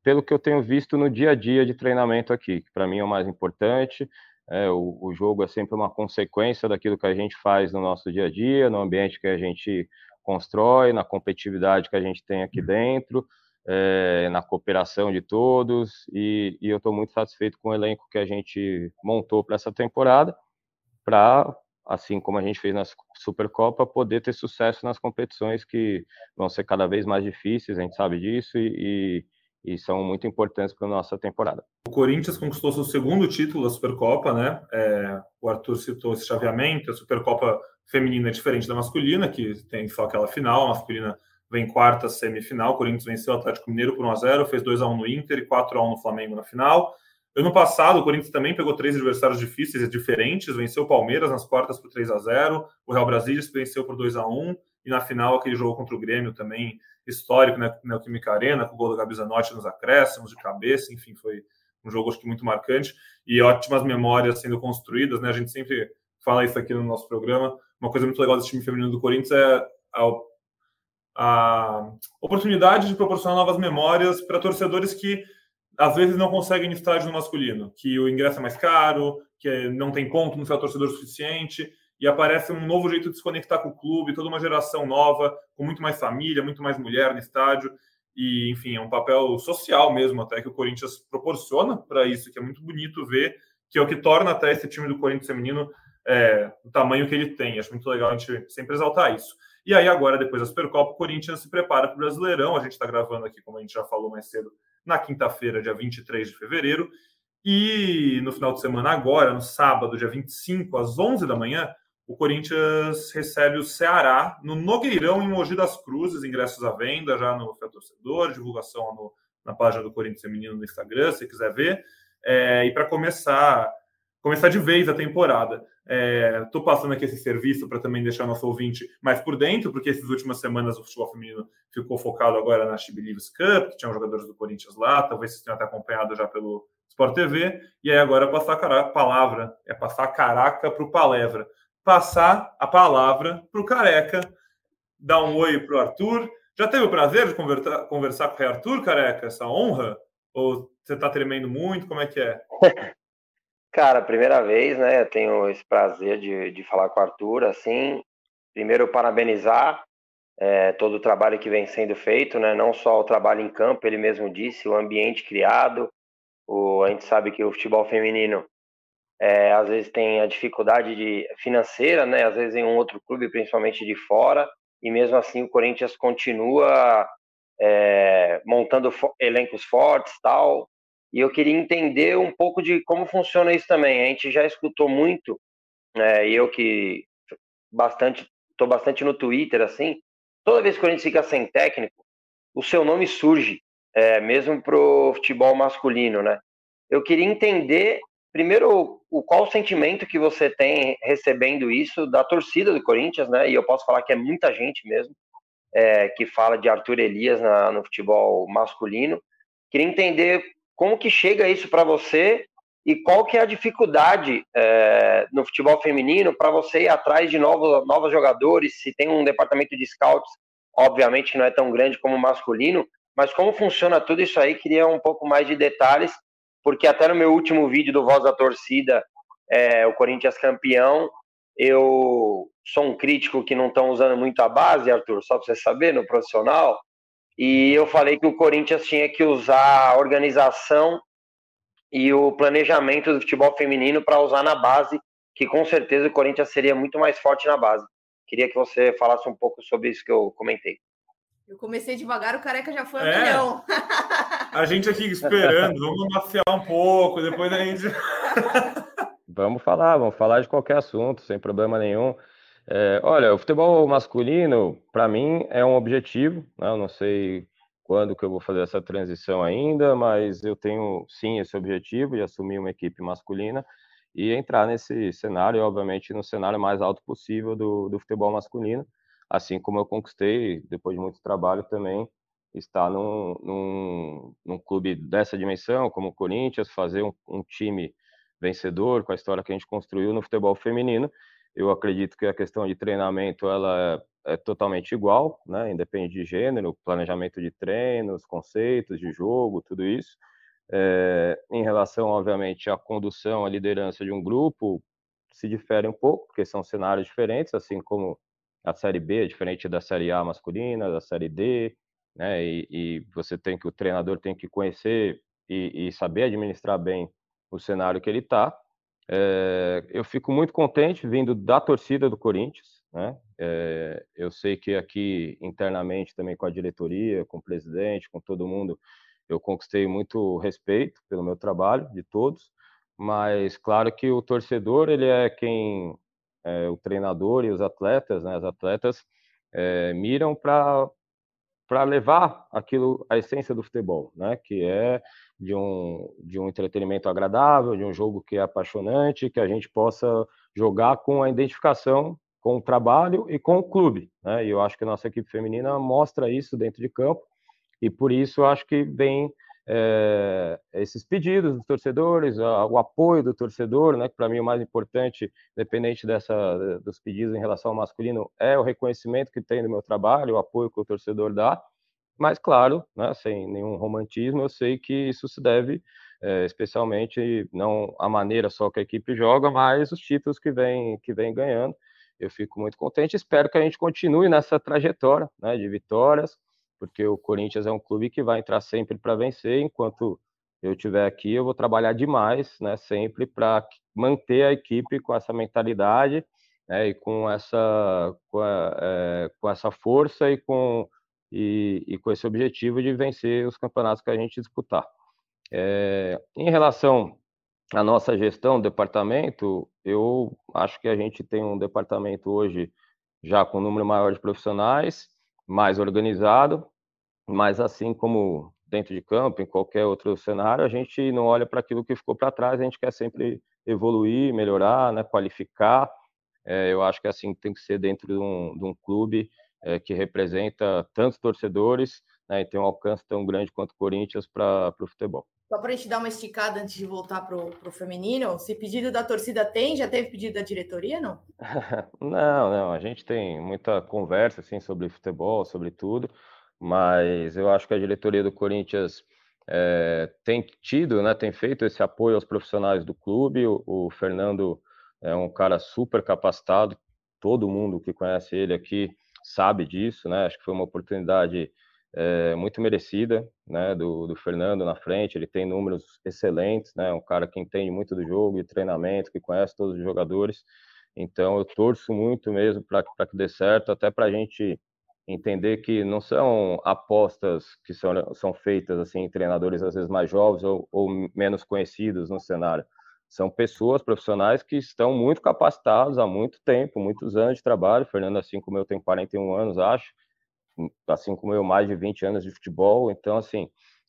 pelo que eu tenho visto no dia a dia de treinamento aqui, que para mim é o mais importante. É, o, o, jogo é sempre uma consequência daquilo que a gente faz no nosso dia a dia, no ambiente que a gente constrói, na competitividade que a gente tem aqui dentro, é, na cooperação de todos, e, e eu estou muito satisfeito com o elenco que a gente montou para essa temporada, para, assim como a gente fez na Supercopa, poder ter sucesso nas competições que vão ser cada vez mais difíceis, a gente sabe disso, e, são muito importantes para a nossa temporada. O Corinthians conquistou seu segundo título da Supercopa, né? É, o Arthur citou esse chaveamento, a Supercopa feminina é diferente da masculina, que tem só aquela final, a masculina vem quarta semifinal, o Corinthians venceu o Atlético Mineiro por 1x0, fez 2x1 no Inter e 4x1 no Flamengo na final. Ano passado, o Corinthians também pegou três adversários difíceis e diferentes, venceu o Palmeiras nas quartas por 3 a 0 o Real Brasília venceu por 2 a 1 e na final aquele jogo contra o Grêmio também histórico, né, na Química Arena, com o gol do Gabi Zanotti nos acréscimos, de cabeça, enfim, foi um jogo acho que muito marcante e ótimas memórias sendo construídas, né? A gente sempre fala isso aqui no nosso programa. Uma coisa muito legal desse time feminino do Corinthians é a, a oportunidade de proporcionar novas memórias para torcedores que às vezes não conseguem ir no masculino, que o ingresso é mais caro, que não tem ponto, não foi torcedor suficiente e aparece um novo jeito de se conectar com o clube, toda uma geração nova, com muito mais família, muito mais mulher no estádio. E, enfim, é um papel social mesmo, até que o Corinthians proporciona para isso, que é muito bonito ver, que é o que torna até esse time do Corinthians feminino é, o tamanho que ele tem. Acho muito legal a gente sempre exaltar isso. E aí, agora, depois da Supercopa, o Corinthians se prepara para o Brasileirão. A gente está gravando aqui, como a gente já falou mais cedo, na quinta-feira, dia 23 de fevereiro. E no final de semana, agora, no sábado, dia 25, às 11 da manhã, o Corinthians recebe o Ceará no Nogueirão, em Mogi das Cruzes, ingressos à venda já no Fé Torcedor, divulgação no, na página do Corinthians Feminino no Instagram, se quiser ver. É, e para começar, começar de vez a temporada. Estou é, passando aqui esse serviço para também deixar nosso ouvinte mais por dentro, porque essas últimas semanas o futebol feminino ficou focado agora na She Believes Cup, que tinham jogadores do Corinthians lá, talvez vocês tenham até acompanhado já pelo Sport TV, e aí agora é passar a palavra, é passar a caraca para o Palevra passar a palavra para o Careca, dar um oi para o Arthur. Já teve o prazer de conversar, conversar com o Arthur, Careca, essa honra? Ou você está tremendo muito? Como é que é? Cara, primeira vez, né? Eu tenho esse prazer de, de falar com o Arthur. Assim, primeiro, parabenizar é, todo o trabalho que vem sendo feito, né? Não só o trabalho em campo, ele mesmo disse, o ambiente criado. O, a gente sabe que o futebol feminino é, às vezes tem a dificuldade de, financeira, né? Às vezes em um outro clube, principalmente de fora, e mesmo assim o Corinthians continua é, montando elencos fortes, tal. E eu queria entender um pouco de como funciona isso também. A gente já escutou muito, né, e eu que bastante, estou bastante no Twitter assim. Toda vez que o Corinthians fica sem técnico, o seu nome surge, é, mesmo pro futebol masculino, né? Eu queria entender Primeiro, o qual o sentimento que você tem recebendo isso da torcida do Corinthians, né? E eu posso falar que é muita gente mesmo é, que fala de Arthur Elias na, no futebol masculino. Queria entender como que chega isso para você e qual que é a dificuldade é, no futebol feminino para você ir atrás de novos, novos jogadores, se tem um departamento de scouts, obviamente não é tão grande como o masculino, mas como funciona tudo isso aí, queria um pouco mais de detalhes porque até no meu último vídeo do Voz da Torcida, é, o Corinthians campeão, eu sou um crítico que não estão usando muito a base, Arthur, só para você saber, no profissional, e eu falei que o Corinthians tinha que usar a organização e o planejamento do futebol feminino para usar na base, que com certeza o Corinthians seria muito mais forte na base. Queria que você falasse um pouco sobre isso que eu comentei. Eu comecei devagar, o careca já foi é. milhão. A gente aqui esperando, vamos maciar um pouco, depois a gente. vamos falar, vamos falar de qualquer assunto, sem problema nenhum. É, olha, o futebol masculino, para mim, é um objetivo, né? eu não sei quando que eu vou fazer essa transição ainda, mas eu tenho sim esse objetivo de assumir uma equipe masculina e entrar nesse cenário, obviamente no cenário mais alto possível do, do futebol masculino, assim como eu conquistei, depois de muito trabalho também, estar num, num, num clube dessa dimensão, como o Corinthians, fazer um, um time vencedor com a história que a gente construiu no futebol feminino. Eu acredito que a questão de treinamento ela é, é totalmente igual, né? independe de gênero, planejamento de treinos, conceitos de jogo, tudo isso. É, em relação, obviamente, à condução, à liderança de um grupo, se difere um pouco, porque são cenários diferentes, assim como a Série B é diferente da Série A masculina, da Série D, né? E, e você tem que o treinador tem que conhecer e, e saber administrar bem o cenário que ele está. É, eu fico muito contente vindo da torcida do Corinthians, né? É, eu sei que aqui internamente também com a diretoria, com o presidente, com todo mundo, eu conquistei muito respeito pelo meu trabalho de todos, mas claro que o torcedor ele é quem é, o treinador e os atletas, né? As atletas miram para para levar aquilo, a essência do futebol, né? Que é de um, de um entretenimento agradável, de um jogo que é apaixonante, que a gente possa jogar com a identificação com o trabalho e com o clube, né? E eu acho que a nossa equipe feminina mostra isso dentro de campo e por isso eu acho que vem é, esses pedidos dos torcedores, a, o apoio do torcedor, né? Que para mim o mais importante, independente dessa dos pedidos em relação ao masculino, é o reconhecimento que tem do meu trabalho, o apoio que o torcedor dá. Mas claro, né, sem nenhum romantismo, eu sei que isso se deve é, especialmente não a maneira só que a equipe joga, mas os títulos que vem que vem ganhando. Eu fico muito contente. Espero que a gente continue nessa trajetória né, de vitórias porque o Corinthians é um clube que vai entrar sempre para vencer, enquanto eu estiver aqui, eu vou trabalhar demais, né, sempre para manter a equipe com essa mentalidade né, e com essa, com, a, é, com essa força e com, e, e, com esse objetivo de vencer os campeonatos que a gente disputar. É, em relação à nossa gestão, departamento, eu acho que a gente tem um departamento hoje já com um número maior de profissionais, mais organizado, mas assim como dentro de campo, em qualquer outro cenário, a gente não olha para aquilo que ficou para trás, a gente quer sempre evoluir, melhorar, né, qualificar. É, eu acho que assim tem que ser dentro de um, de um clube é, que representa tantos torcedores né, e tem um alcance tão grande quanto o Corinthians para o futebol. Só para a gente dar uma esticada antes de voltar para o feminino, se pedido da torcida tem, já teve pedido da diretoria, não? não, não, a gente tem muita conversa assim, sobre futebol, sobre tudo, mas eu acho que a diretoria do Corinthians é, tem tido, né, tem feito esse apoio aos profissionais do clube, o, o Fernando é um cara super capacitado, todo mundo que conhece ele aqui sabe disso, né, acho que foi uma oportunidade é, muito merecida, né, do, do, Fernando na frente, ele tem números excelentes, né, um cara que entende muito do jogo e treinamento, que conhece todos os jogadores, então eu torço muito mesmo para que dê certo, até para a gente entender que não são apostas que são, são feitas assim em treinadores às vezes mais jovens ou, ou menos conhecidos no cenário, são pessoas profissionais que estão muito capacitados há muito tempo, muitos anos de trabalho, Fernando assim como eu tenho 41 anos, acho, assim como eu, mais de 20 anos de futebol. Então, assim,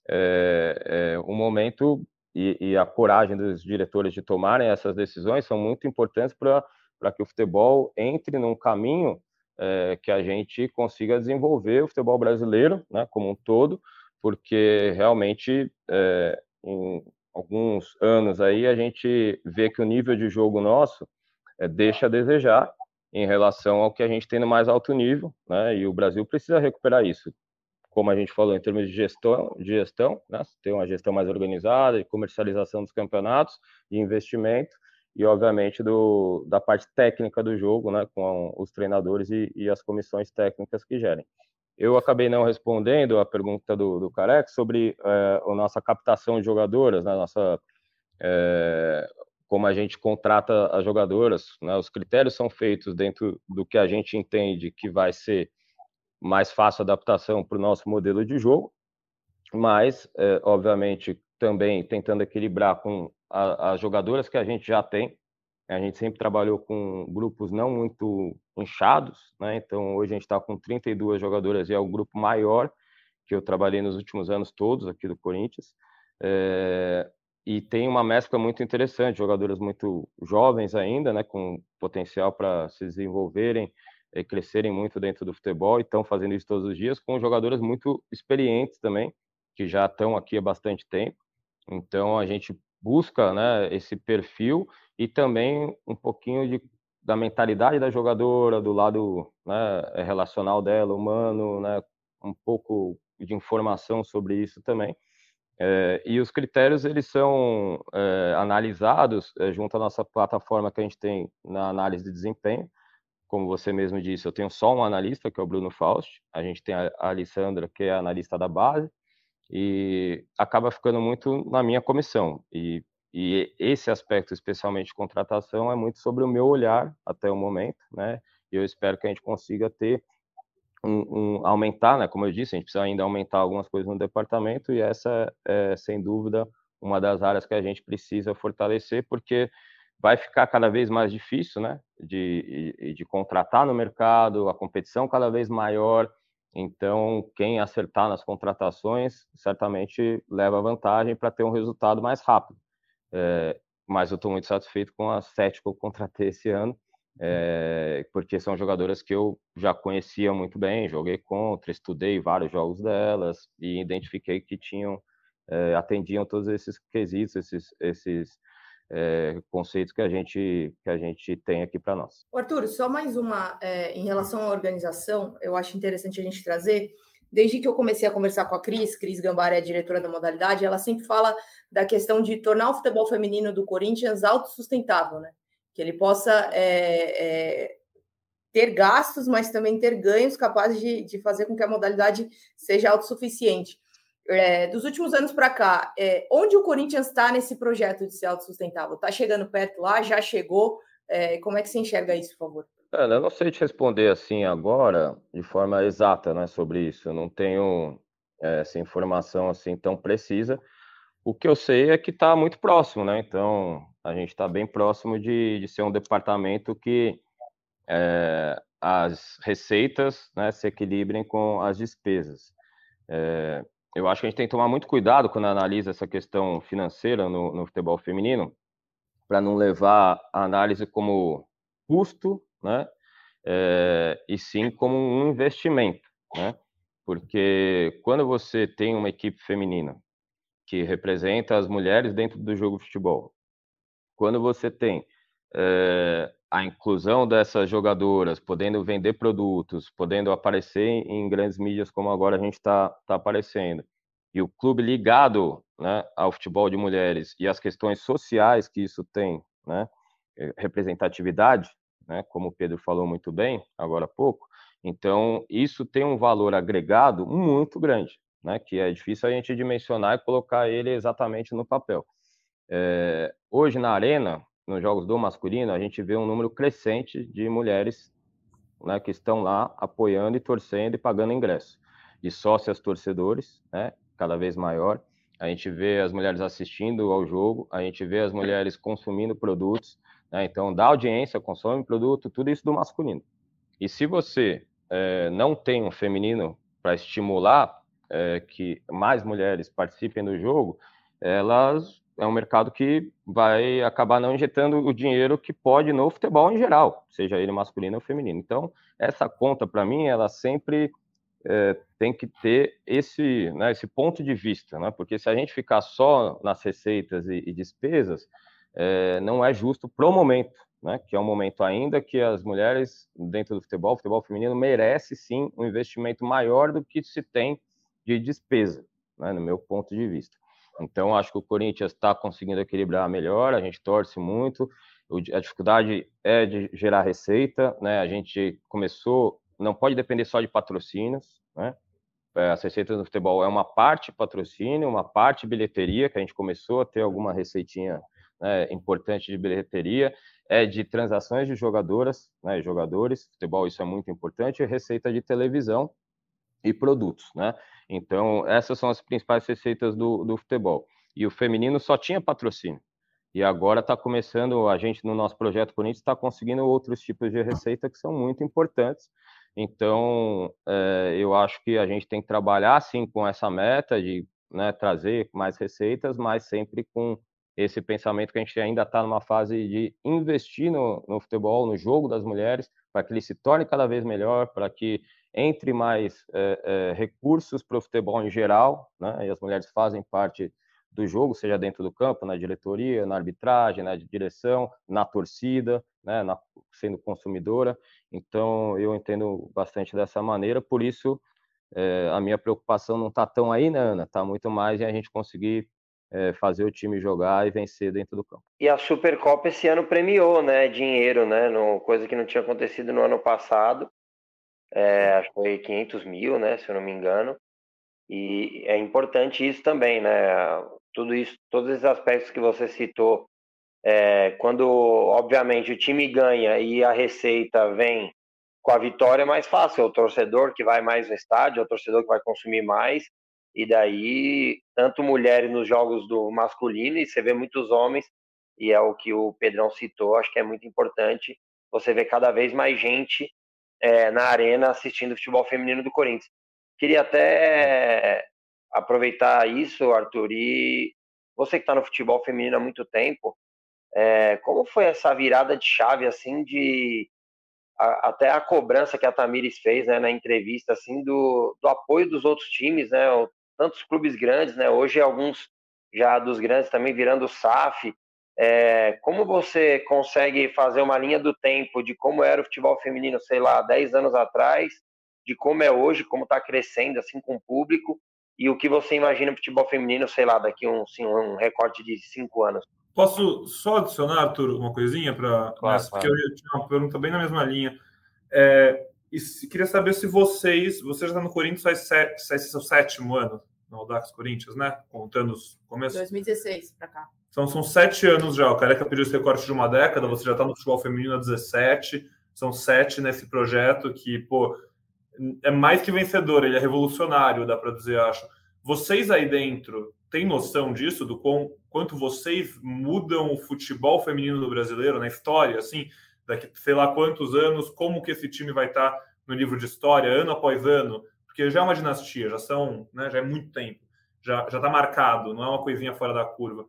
é, é, o momento e, e, a coragem dos diretores de tomarem essas decisões são muito importantes para que o futebol entre num caminho é, que a gente consiga desenvolver o futebol brasileiro, né, como um todo, porque realmente é, em alguns anos aí a gente vê que o nível de jogo nosso é, deixa a desejar em relação ao que a gente tem no mais alto nível, né? E o Brasil precisa recuperar isso. Como a gente falou, em termos de gestão, de gestão, né? Ter uma gestão mais organizada, de comercialização dos campeonatos, de investimento e, obviamente, do, da parte técnica do jogo, né? Com os treinadores e, e as comissões técnicas que gerem. Eu acabei não respondendo a pergunta do, do Careca sobre é, a nossa captação de jogadoras, né? Nossa é, como a gente contrata as jogadoras, né? os critérios são feitos dentro do que a gente entende que vai ser mais fácil adaptação para o nosso modelo de jogo, mas, é, obviamente, também tentando equilibrar com as jogadoras que a gente já tem. A gente sempre trabalhou com grupos não muito inchados, né? então hoje a gente está com 32 jogadoras e é o grupo maior que eu trabalhei nos últimos anos todos aqui do Corinthians. É, e tem uma mescla muito interessante, jogadores muito jovens ainda, né, com potencial para se desenvolverem e crescerem muito dentro do futebol e estão fazendo isso todos os dias, com jogadores muito experientes também, que já estão aqui há bastante tempo. Então a gente busca né, esse perfil e também um pouquinho de, da mentalidade da jogadora, do lado né, relacional dela, humano, né, um pouco de informação sobre isso também é, e os critérios eles são é, analisados é, junto à nossa plataforma que a gente tem na análise de desempenho. Como você mesmo disse, eu tenho só um analista, que é o Bruno Faust. A gente tem a Alessandra, que é a analista da base, e acaba ficando muito na minha comissão. E, e esse aspecto, especialmente de contratação, é muito sobre o meu olhar até o momento, né? E eu espero que a gente consiga ter um, um, aumentar, né? Como eu disse, a gente precisa ainda aumentar algumas coisas no departamento e essa é, sem dúvida, uma das áreas que a gente precisa fortalecer, porque vai ficar cada vez mais difícil, né? De, de, contratar no mercado, a competição cada vez maior. Então, quem acertar nas contratações certamente leva vantagem para ter um resultado mais rápido. É, mas eu estou muito satisfeito com as sete que eu contratei esse ano é, porque são jogadoras que eu já conhecia muito bem, joguei contra, estudei vários jogos delas e identifiquei que tinham é, atendiam todos esses quesitos, esses, esses é, conceitos que a gente que a gente tem aqui para nós. Arthur, só mais uma em relação à organização, eu acho interessante a gente trazer. Desde que eu comecei a conversar com a Cris, Cris Gambara é diretora da modalidade, ela sempre fala da questão de tornar o futebol feminino do Corinthians autossustentável, né? Que ele possa é, é, ter gastos, mas também ter ganhos capazes de, de, fazer com que a modalidade seja autossuficiente. É, dos últimos anos para cá, é, onde o Corinthians está nesse projeto de ser autossustentável? Está chegando perto lá? Já chegou? É, como é que você enxerga isso, por favor? eu não sei te responder assim agora, de forma exata, né, sobre isso. Eu não tenho é, essa informação assim tão precisa. O que eu sei é que está muito próximo, né? Então, a gente está bem próximo de, de ser um departamento que é, as receitas né, se equilibrem com as despesas. É, eu acho que a gente tem que tomar muito cuidado quando analisa essa questão financeira no, no futebol feminino, para não levar a análise como custo, né, é, e sim como um investimento, né? Porque quando você tem uma equipe feminina que representa as mulheres dentro do jogo de futebol, quando você tem é, a inclusão dessas jogadoras, podendo vender produtos, podendo aparecer em grandes mídias como agora a gente está tá aparecendo, e o clube ligado né, ao futebol de mulheres e as questões sociais que isso tem, né, eh, representatividade, né, como o Pedro falou muito bem agora há pouco, então isso tem um valor agregado muito grande, né, que é difícil a gente dimensionar e colocar ele exatamente no papel. É, hoje na arena, nos jogos do masculino, a gente vê um número crescente de mulheres né, que estão lá apoiando e torcendo e pagando ingresso. De sócias torcedores, né, cada vez maior. A gente vê as mulheres assistindo ao jogo, a gente vê as mulheres consumindo produtos. Né, então, da audiência, consome produto, tudo isso do masculino. E se você é, não tem um feminino para estimular é, que mais mulheres participem do jogo, elas é um mercado que vai acabar não injetando o dinheiro que pode no futebol em geral, seja ele masculino ou feminino. Então, essa conta, para mim, ela sempre é, tem que ter esse, né, esse ponto de vista, né? porque se a gente ficar só nas receitas e, e despesas, é, não é justo para o momento, né? que é um momento ainda que as mulheres dentro do futebol, o futebol feminino, merece sim um investimento maior do que se tem de despesa, né, no meu ponto de vista. Então, acho que o Corinthians está conseguindo equilibrar melhor, a gente torce muito. A dificuldade é de gerar receita, né? A gente começou, não pode depender só de patrocínios, né? É, as receitas do futebol é uma parte patrocínio, uma parte bilheteria, que a gente começou a ter alguma receitinha né, importante de bilheteria, é de transações de jogadoras, né, jogadores, futebol isso é muito importante, e receita de televisão e produtos, né? Então, essas são as principais receitas do, do futebol. E o feminino só tinha patrocínio. E agora está começando, a gente no nosso projeto Corinthians está conseguindo outros tipos de receita que são muito importantes. Então, é, eu acho que a gente tem que trabalhar, sim, com essa meta de né, trazer mais receitas, mas sempre com esse pensamento que a gente ainda está numa fase de investir no, no futebol, no jogo das mulheres, para que ele se torne cada vez melhor, para que entre mais é, é, recursos para o futebol em geral, né, e as mulheres fazem parte do jogo, seja dentro do campo, na diretoria, na arbitragem, na direção, na torcida, né, na, sendo consumidora. Então, eu entendo bastante dessa maneira, por isso é, a minha preocupação não está tão aí, né, Ana? Está muito mais em a gente conseguir fazer o time jogar e vencer dentro do campo. E a Supercopa esse ano premiou, né, dinheiro, né, no, coisa que não tinha acontecido no ano passado. É, acho que foi 500 mil, né, se eu não me engano. E é importante isso também, né? Tudo isso, todos esses aspectos que você citou, é, quando obviamente o time ganha e a receita vem com a vitória é mais fácil, é o torcedor que vai mais no estádio, é o torcedor que vai consumir mais, e daí tanto mulheres nos jogos do masculino e você vê muitos homens, e é o que o Pedrão citou, acho que é muito importante, você vê cada vez mais gente é, na arena assistindo futebol feminino do Corinthians. Queria até aproveitar isso, Arthur, e você que está no futebol feminino há muito tempo, é, como foi essa virada de chave, assim, de a, até a cobrança que a Tamires fez, né, na entrevista, assim, do, do apoio dos outros times, né, tantos clubes grandes, né, hoje alguns já dos grandes também virando SAF, é, como você consegue fazer uma linha do tempo de como era o futebol feminino, sei lá, 10 anos atrás, de como é hoje, como está crescendo assim com o público, e o que você imagina o futebol feminino, sei lá, daqui um, assim, um recorte de cinco anos? Posso só adicionar, Arthur, uma coisinha para claro, porque eu tinha uma pergunta bem na mesma linha. É, e se, queria saber se vocês, você já está no Corinthians faz, sete, seu sétimo ano no Audax Corinthians, né? Contando os começos. 2016 para cá. São sete anos já. O Careca pediu esse recorte de uma década. Você já está no futebol feminino há 17. São sete nesse projeto que, pô, é mais que vencedor. Ele é revolucionário, dá para dizer, acho. Vocês aí dentro têm noção disso, do quão, quanto vocês mudam o futebol feminino do brasileiro na história, assim, daqui sei lá quantos anos, como que esse time vai estar no livro de história, ano após ano, porque já é uma dinastia, já são, né, já é muito tempo, já está marcado, não é uma coisinha fora da curva,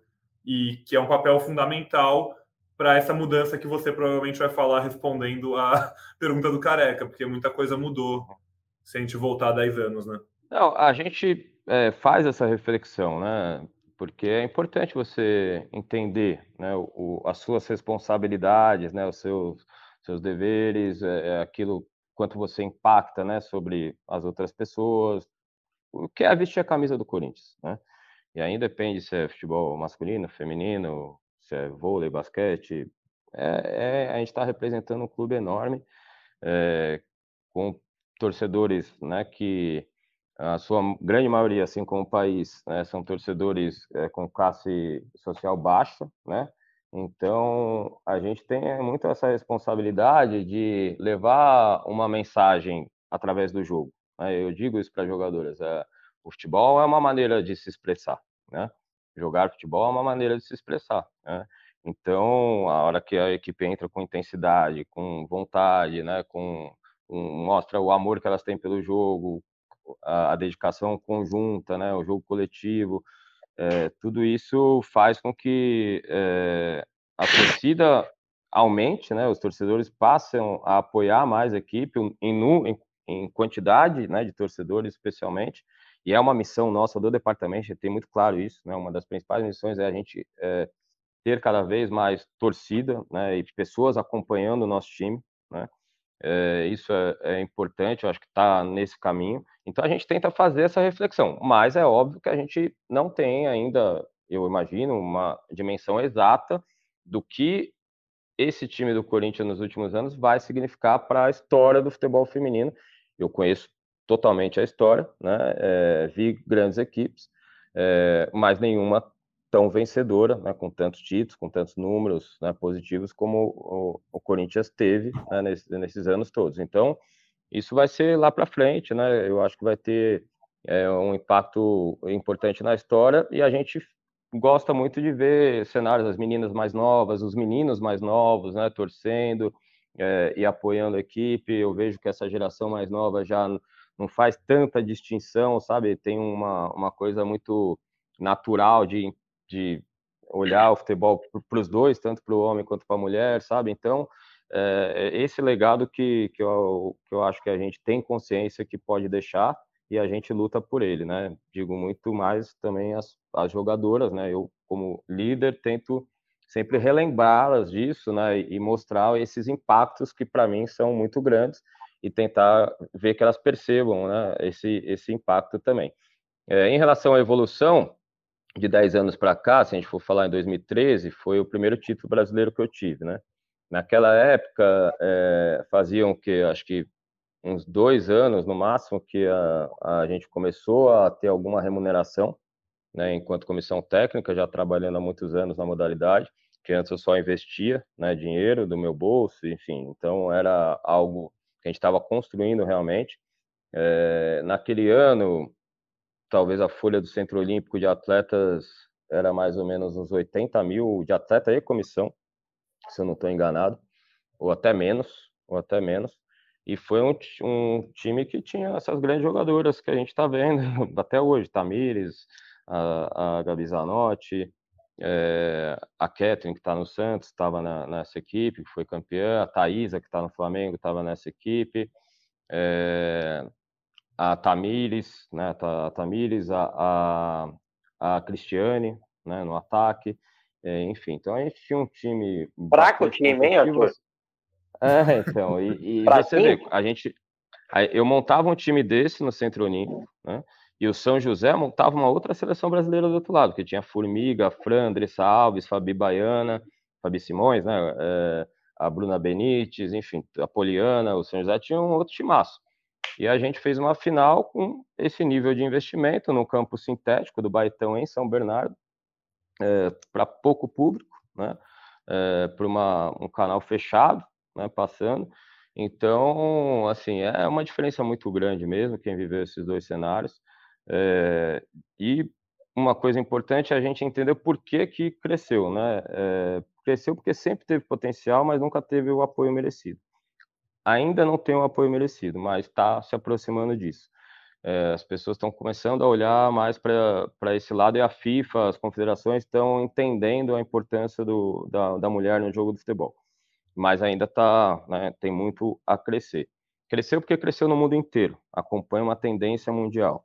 e que é um papel fundamental para essa mudança que você provavelmente vai falar respondendo à pergunta do Careca, porque muita coisa mudou se a gente voltar 10 anos, né? Não, a gente é, faz essa reflexão, né? Porque é importante você entender né, o, as suas responsabilidades, né, os seus, seus deveres, é, é, aquilo quanto você impacta né, sobre as outras pessoas, o que é vestir a camisa do Corinthians, né? E aí depende se é futebol masculino, feminino, se é vôlei, basquete. É, é a gente está representando um clube enorme, é, com torcedores né, que a sua grande maioria, assim como o país, né, são torcedores é, com classe social baixa, né? Então, a gente tem muito essa responsabilidade de levar uma mensagem através do jogo. Né? Eu digo isso para jogadoras. É, o futebol é uma maneira de se expressar, né? Jogar futebol é uma maneira de se expressar, né? Então, a hora que a equipe entra com intensidade, com vontade, né, com um, mostra o amor que elas têm pelo jogo, a, a dedicação conjunta, né, o jogo coletivo, é, tudo isso faz com que é, a torcida aumente, né, os torcedores passem a apoiar mais a equipe em, em, em quantidade né, de torcedores, especialmente, e é uma missão nossa do departamento, tem muito claro isso, né, uma das principais missões é a gente é, ter cada vez mais torcida né, e pessoas acompanhando o nosso time, né, é, isso é, é, importante, eu acho que está nesse caminho. Então a gente tenta fazer essa reflexão, mas é óbvio que a gente não tem ainda, eu imagino, uma dimensão exata do que esse time do Corinthians nos últimos anos vai significar para a história do futebol feminino. Eu conheço totalmente a história, né? É, vi grandes equipes, é, mas nenhuma tão vencedora, né, com tantos títulos, com tantos números né, positivos como o, o Corinthians teve né, nesses, nesses, anos todos. Então, isso vai ser lá para frente, né? Eu acho que vai ter é, um impacto importante na história e a gente gosta muito de ver cenários das meninas mais novas, os meninos mais novos, né, torcendo, é, e apoiando a equipe. Eu vejo que essa geração mais nova já não faz tanta distinção, sabe? Tem uma, uma coisa muito natural de, de olhar o futebol para os dois, tanto para o homem quanto para a mulher, sabe? Então, é, esse legado que, que, eu, que eu acho que a gente tem consciência que pode deixar e a gente luta por ele, né? Digo muito mais também as, as jogadoras, né? Eu, como líder, tento sempre relembrá-las disso, né? E mostrar esses impactos que para mim são muito grandes e tentar ver que elas percebam, né? Esse, esse impacto também. É, em relação à evolução, de 10 anos para cá, se a gente for falar em 2013, foi o primeiro título brasileiro que eu tive, né? Naquela época, é, faziam que, acho que uns dois anos no máximo, que a, a gente começou a ter alguma remuneração, né, enquanto comissão técnica, já trabalhando há muitos anos na modalidade, que antes eu só investia né, dinheiro do meu bolso, enfim, então era algo que a gente estava construindo realmente. É, naquele ano, talvez a folha do Centro Olímpico de atletas era mais ou menos uns 80 mil de atleta e comissão, se eu não estou enganado, ou até menos, ou até menos. E foi um, um, time que tinha essas grandes jogadoras que a gente está vendo até hoje, Tamires, a, a Gabi Zanotti, é, a Catherine, que está no Santos, estava nessa equipe, que foi campeã, a Thaisa, que está no Flamengo, estava nessa equipe, é, a Tamires, né, a Tamires, a, a, a Cristiane, né, no ataque, é, enfim, então a gente tinha um time... Fraco time, hein, Arthur? É, então, e, e você vê, a gente... Eu montava um time desse no Centro Olímpico, né, e o São José montava uma outra seleção brasileira do outro lado, que tinha Formiga, Fran, Andressa Alves, Fabi Baiana, Fabi Simões, né, é, a Bruna Benites, enfim, a Poliana, o São José tinha um outro timaço. E a gente fez uma final com esse nível de investimento no campo sintético do Baitão em São Bernardo, é, para pouco público, né? É, para um canal fechado, né? Passando. Então, assim, é uma diferença muito grande mesmo quem viveu esses dois cenários. É, e uma coisa importante é a gente entender por que, que cresceu, né? É, cresceu porque sempre teve potencial, mas nunca teve o apoio merecido ainda não tem o apoio merecido, mas está se aproximando disso. É, as pessoas estão começando a olhar mais para esse lado e a FIFA, as confederações estão entendendo a importância do, da, da mulher no jogo de futebol. Mas ainda tá, né, tem muito a crescer. Cresceu porque cresceu no mundo inteiro, acompanha uma tendência mundial.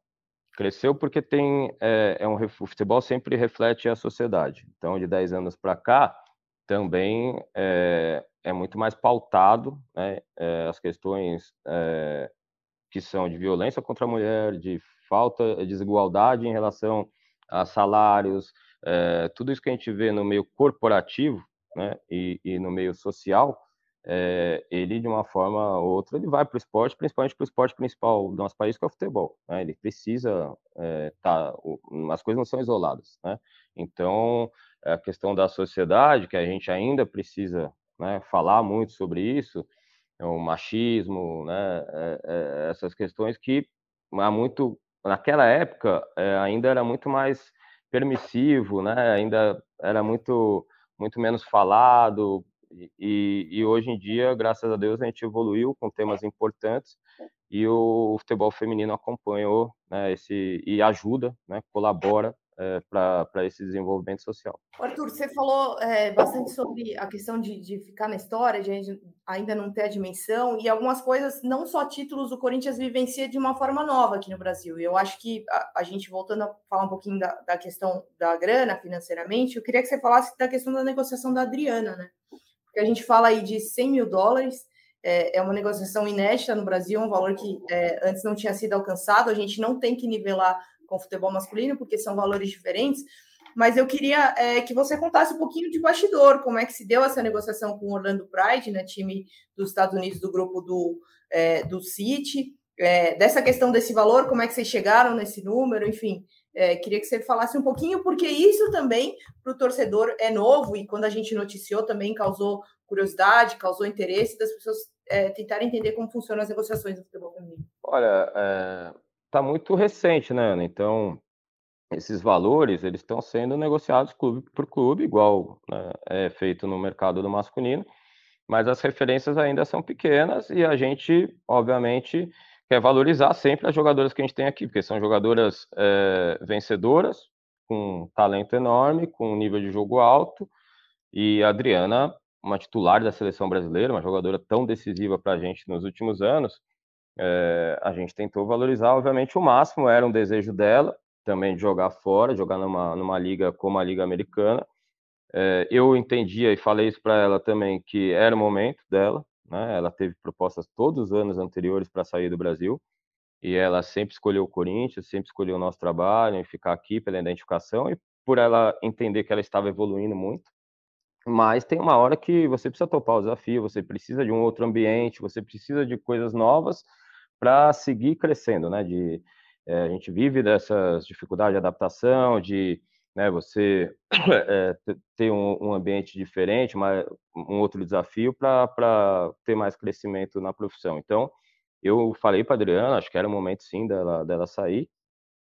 Cresceu porque tem é, é um, o futebol sempre reflete a sociedade. Então, de 10 anos para cá, também é, é muito mais pautado né, é, as questões é, que são de violência contra a mulher, de falta de desigualdade em relação a salários, é, tudo isso que a gente vê no meio corporativo né, e, e no meio social, é, ele de uma forma ou outra ele vai para o esporte, principalmente para o esporte principal do nosso país que é o futebol. Né? Ele precisa é, tá, as coisas não são isoladas, né? Então a questão da sociedade que a gente ainda precisa né, falar muito sobre isso, é o machismo, né, é, é, essas questões que há muito naquela época é, ainda era muito mais permissivo, né, ainda era muito muito menos falado e, e, hoje em dia, graças a Deus, a gente evoluiu com temas importantes e o, futebol feminino acompanhou né, esse e ajuda, né, colabora é, para esse desenvolvimento social. Arthur, você falou é, bastante sobre a questão de, de, ficar na história, de ainda não ter a dimensão, e algumas coisas, não só títulos, o Corinthians vivencia de uma forma nova aqui no Brasil. Eu acho que a, a gente, voltando a falar um pouquinho da, da, questão da grana financeiramente, eu queria que você falasse da questão da negociação da Adriana, né? Porque a gente fala aí de 100 mil dólares, é, é uma negociação inédita no Brasil, um valor que é, antes não tinha sido alcançado, a gente não tem que nivelar com o futebol masculino, porque são valores diferentes. Mas eu queria é, que você contasse um pouquinho de bastidor, como é que se deu essa negociação com o Orlando Pride, né, time dos Estados Unidos do grupo do, é, do City, é, dessa questão desse valor, como é que vocês chegaram nesse número, enfim. É, queria que você falasse um pouquinho, porque isso também para o torcedor é novo e quando a gente noticiou também causou curiosidade, causou interesse das pessoas é, tentarem entender como funcionam as negociações do futebol feminino. Olha, é, está muito recente, né, Ana? Então, esses valores eles estão sendo negociados clube por clube, igual né, é feito no mercado do masculino, mas as referências ainda são pequenas e a gente, obviamente, quer valorizar sempre as jogadoras que a gente tem aqui, porque são jogadoras é, vencedoras, com talento enorme, com nível de jogo alto, e a Adriana, uma titular da seleção brasileira, uma jogadora tão decisiva para a gente nos últimos anos, é, a gente tentou valorizar, obviamente, o máximo, era um desejo dela, também de jogar fora, jogar numa, numa liga como a Liga Americana, é, eu entendia e falei isso para ela também que era o momento dela, né? Ela teve propostas todos os anos anteriores para sair do Brasil e ela sempre escolheu o Corinthians, sempre escolheu o nosso trabalho e ficar aqui pela identificação e por ela entender que ela estava evoluindo muito. Mas tem uma hora que você precisa topar o desafio, você precisa de um outro ambiente, você precisa de coisas novas para seguir crescendo, né? De é, a gente vive dessas dificuldades de adaptação, de né, você é, ter um, um, ambiente diferente, uma, um outro desafio para ter mais crescimento na profissão. Então, eu falei para Adriana, acho que era o momento sim dela, dela sair.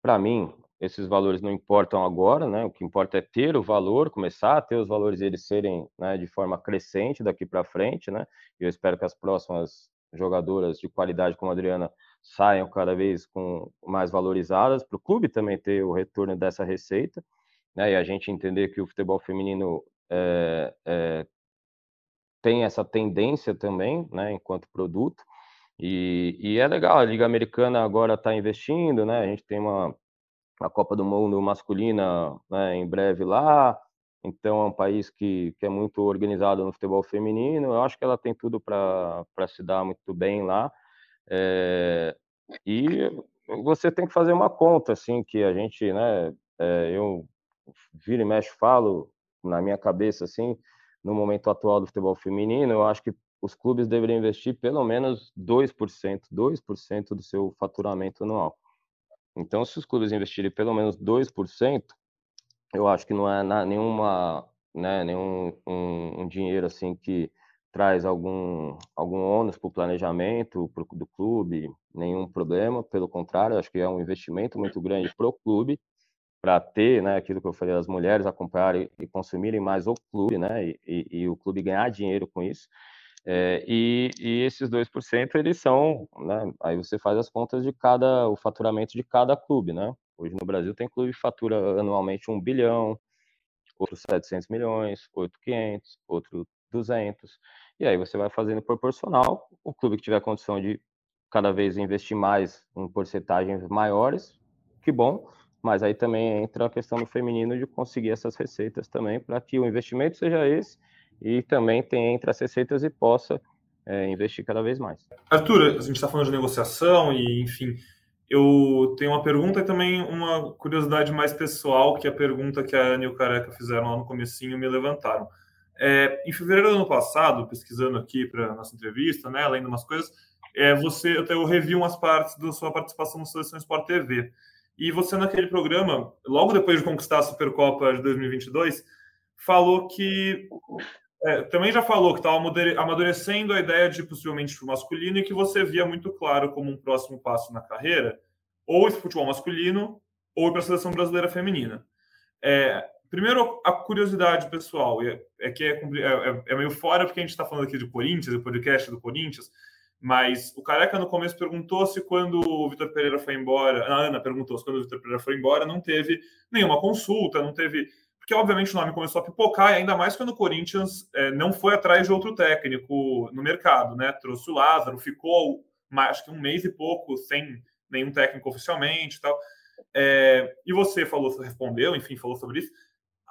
Para mim, esses valores não importam agora, né? O que importa é ter o valor, começar a ter os valores e eles serem né, de forma crescente daqui para frente, né? Eu espero que as próximas jogadoras de qualidade como a Adriana saiam cada vez com mais valorizadas para o clube também ter o retorno dessa receita né, e a gente entender que o futebol feminino é, é, tem essa tendência também, né, enquanto produto, e, e, é legal, a Liga Americana agora está investindo, né, a gente tem uma a Copa do Mundo masculina né, em breve lá, então é um país que, que é muito organizado no futebol feminino, eu acho que ela tem tudo para se dar muito bem lá, é, e você tem que fazer uma conta, assim, que a gente, né, eu vira e mexe falo na minha cabeça assim, no momento atual do futebol feminino, eu acho que os clubes deveriam investir pelo menos 2%, 2% do seu faturamento anual. Então, se os clubes investirem pelo menos 2%, eu acho que não é nenhuma, né, nenhum um, um dinheiro assim que traz algum algum ônus para o planejamento pro, do clube, nenhum problema, pelo contrário, acho que é um investimento muito grande para o clube para ter, né, aquilo que eu falei, as mulheres acompanharem e consumirem mais o clube, né, e, e, o clube ganhar dinheiro com isso. É, e, e, esses 2% eles são, né, aí você faz as contas de cada, o faturamento de cada clube, né. Hoje no Brasil tem clube que fatura anualmente 1 bilhão, outro 700 milhões, outro 500, outro 200, e aí você vai fazendo proporcional, o clube que tiver condição de cada vez investir mais em porcentagens maiores, que bom, mas aí também entra a questão do feminino de conseguir essas receitas também, para que o investimento seja esse e também tem entre as receitas e possa é, investir cada vez mais. Arthur, a gente está falando de negociação e, enfim, eu tenho uma pergunta e também uma curiosidade mais pessoal, que é a pergunta que a Ana e o Careca fizeram lá no comecinho me levantaram. É, em fevereiro do ano passado, pesquisando aqui para nossa entrevista, né, lendo umas coisas, é, você, eu, eu revi umas partes da sua participação no Seleção Sport TV. E você, naquele programa, logo depois de conquistar a Supercopa de 2022, falou que. É, também já falou que estava amadurecendo a ideia de possivelmente futebol masculino e que você via muito claro como um próximo passo na carreira, ou esse futebol masculino, ou para a seleção brasileira feminina. É, primeiro, a curiosidade pessoal, é, é que é, é, é, meio fora, porque a gente está falando aqui de Corinthians, do podcast do Corinthians, mas o Careca no começo perguntou se quando o Vitor Pereira foi embora, a Ana perguntou se quando o Vitor Pereira foi embora não teve nenhuma consulta, não teve. Porque, obviamente, o nome começou a pipocar, e ainda mais quando o Corinthians é, não foi atrás de outro técnico no mercado, né? Trouxe o Lázaro, ficou acho que um mês e pouco sem nenhum técnico oficialmente e tal. É, e você falou, respondeu, enfim, falou sobre isso.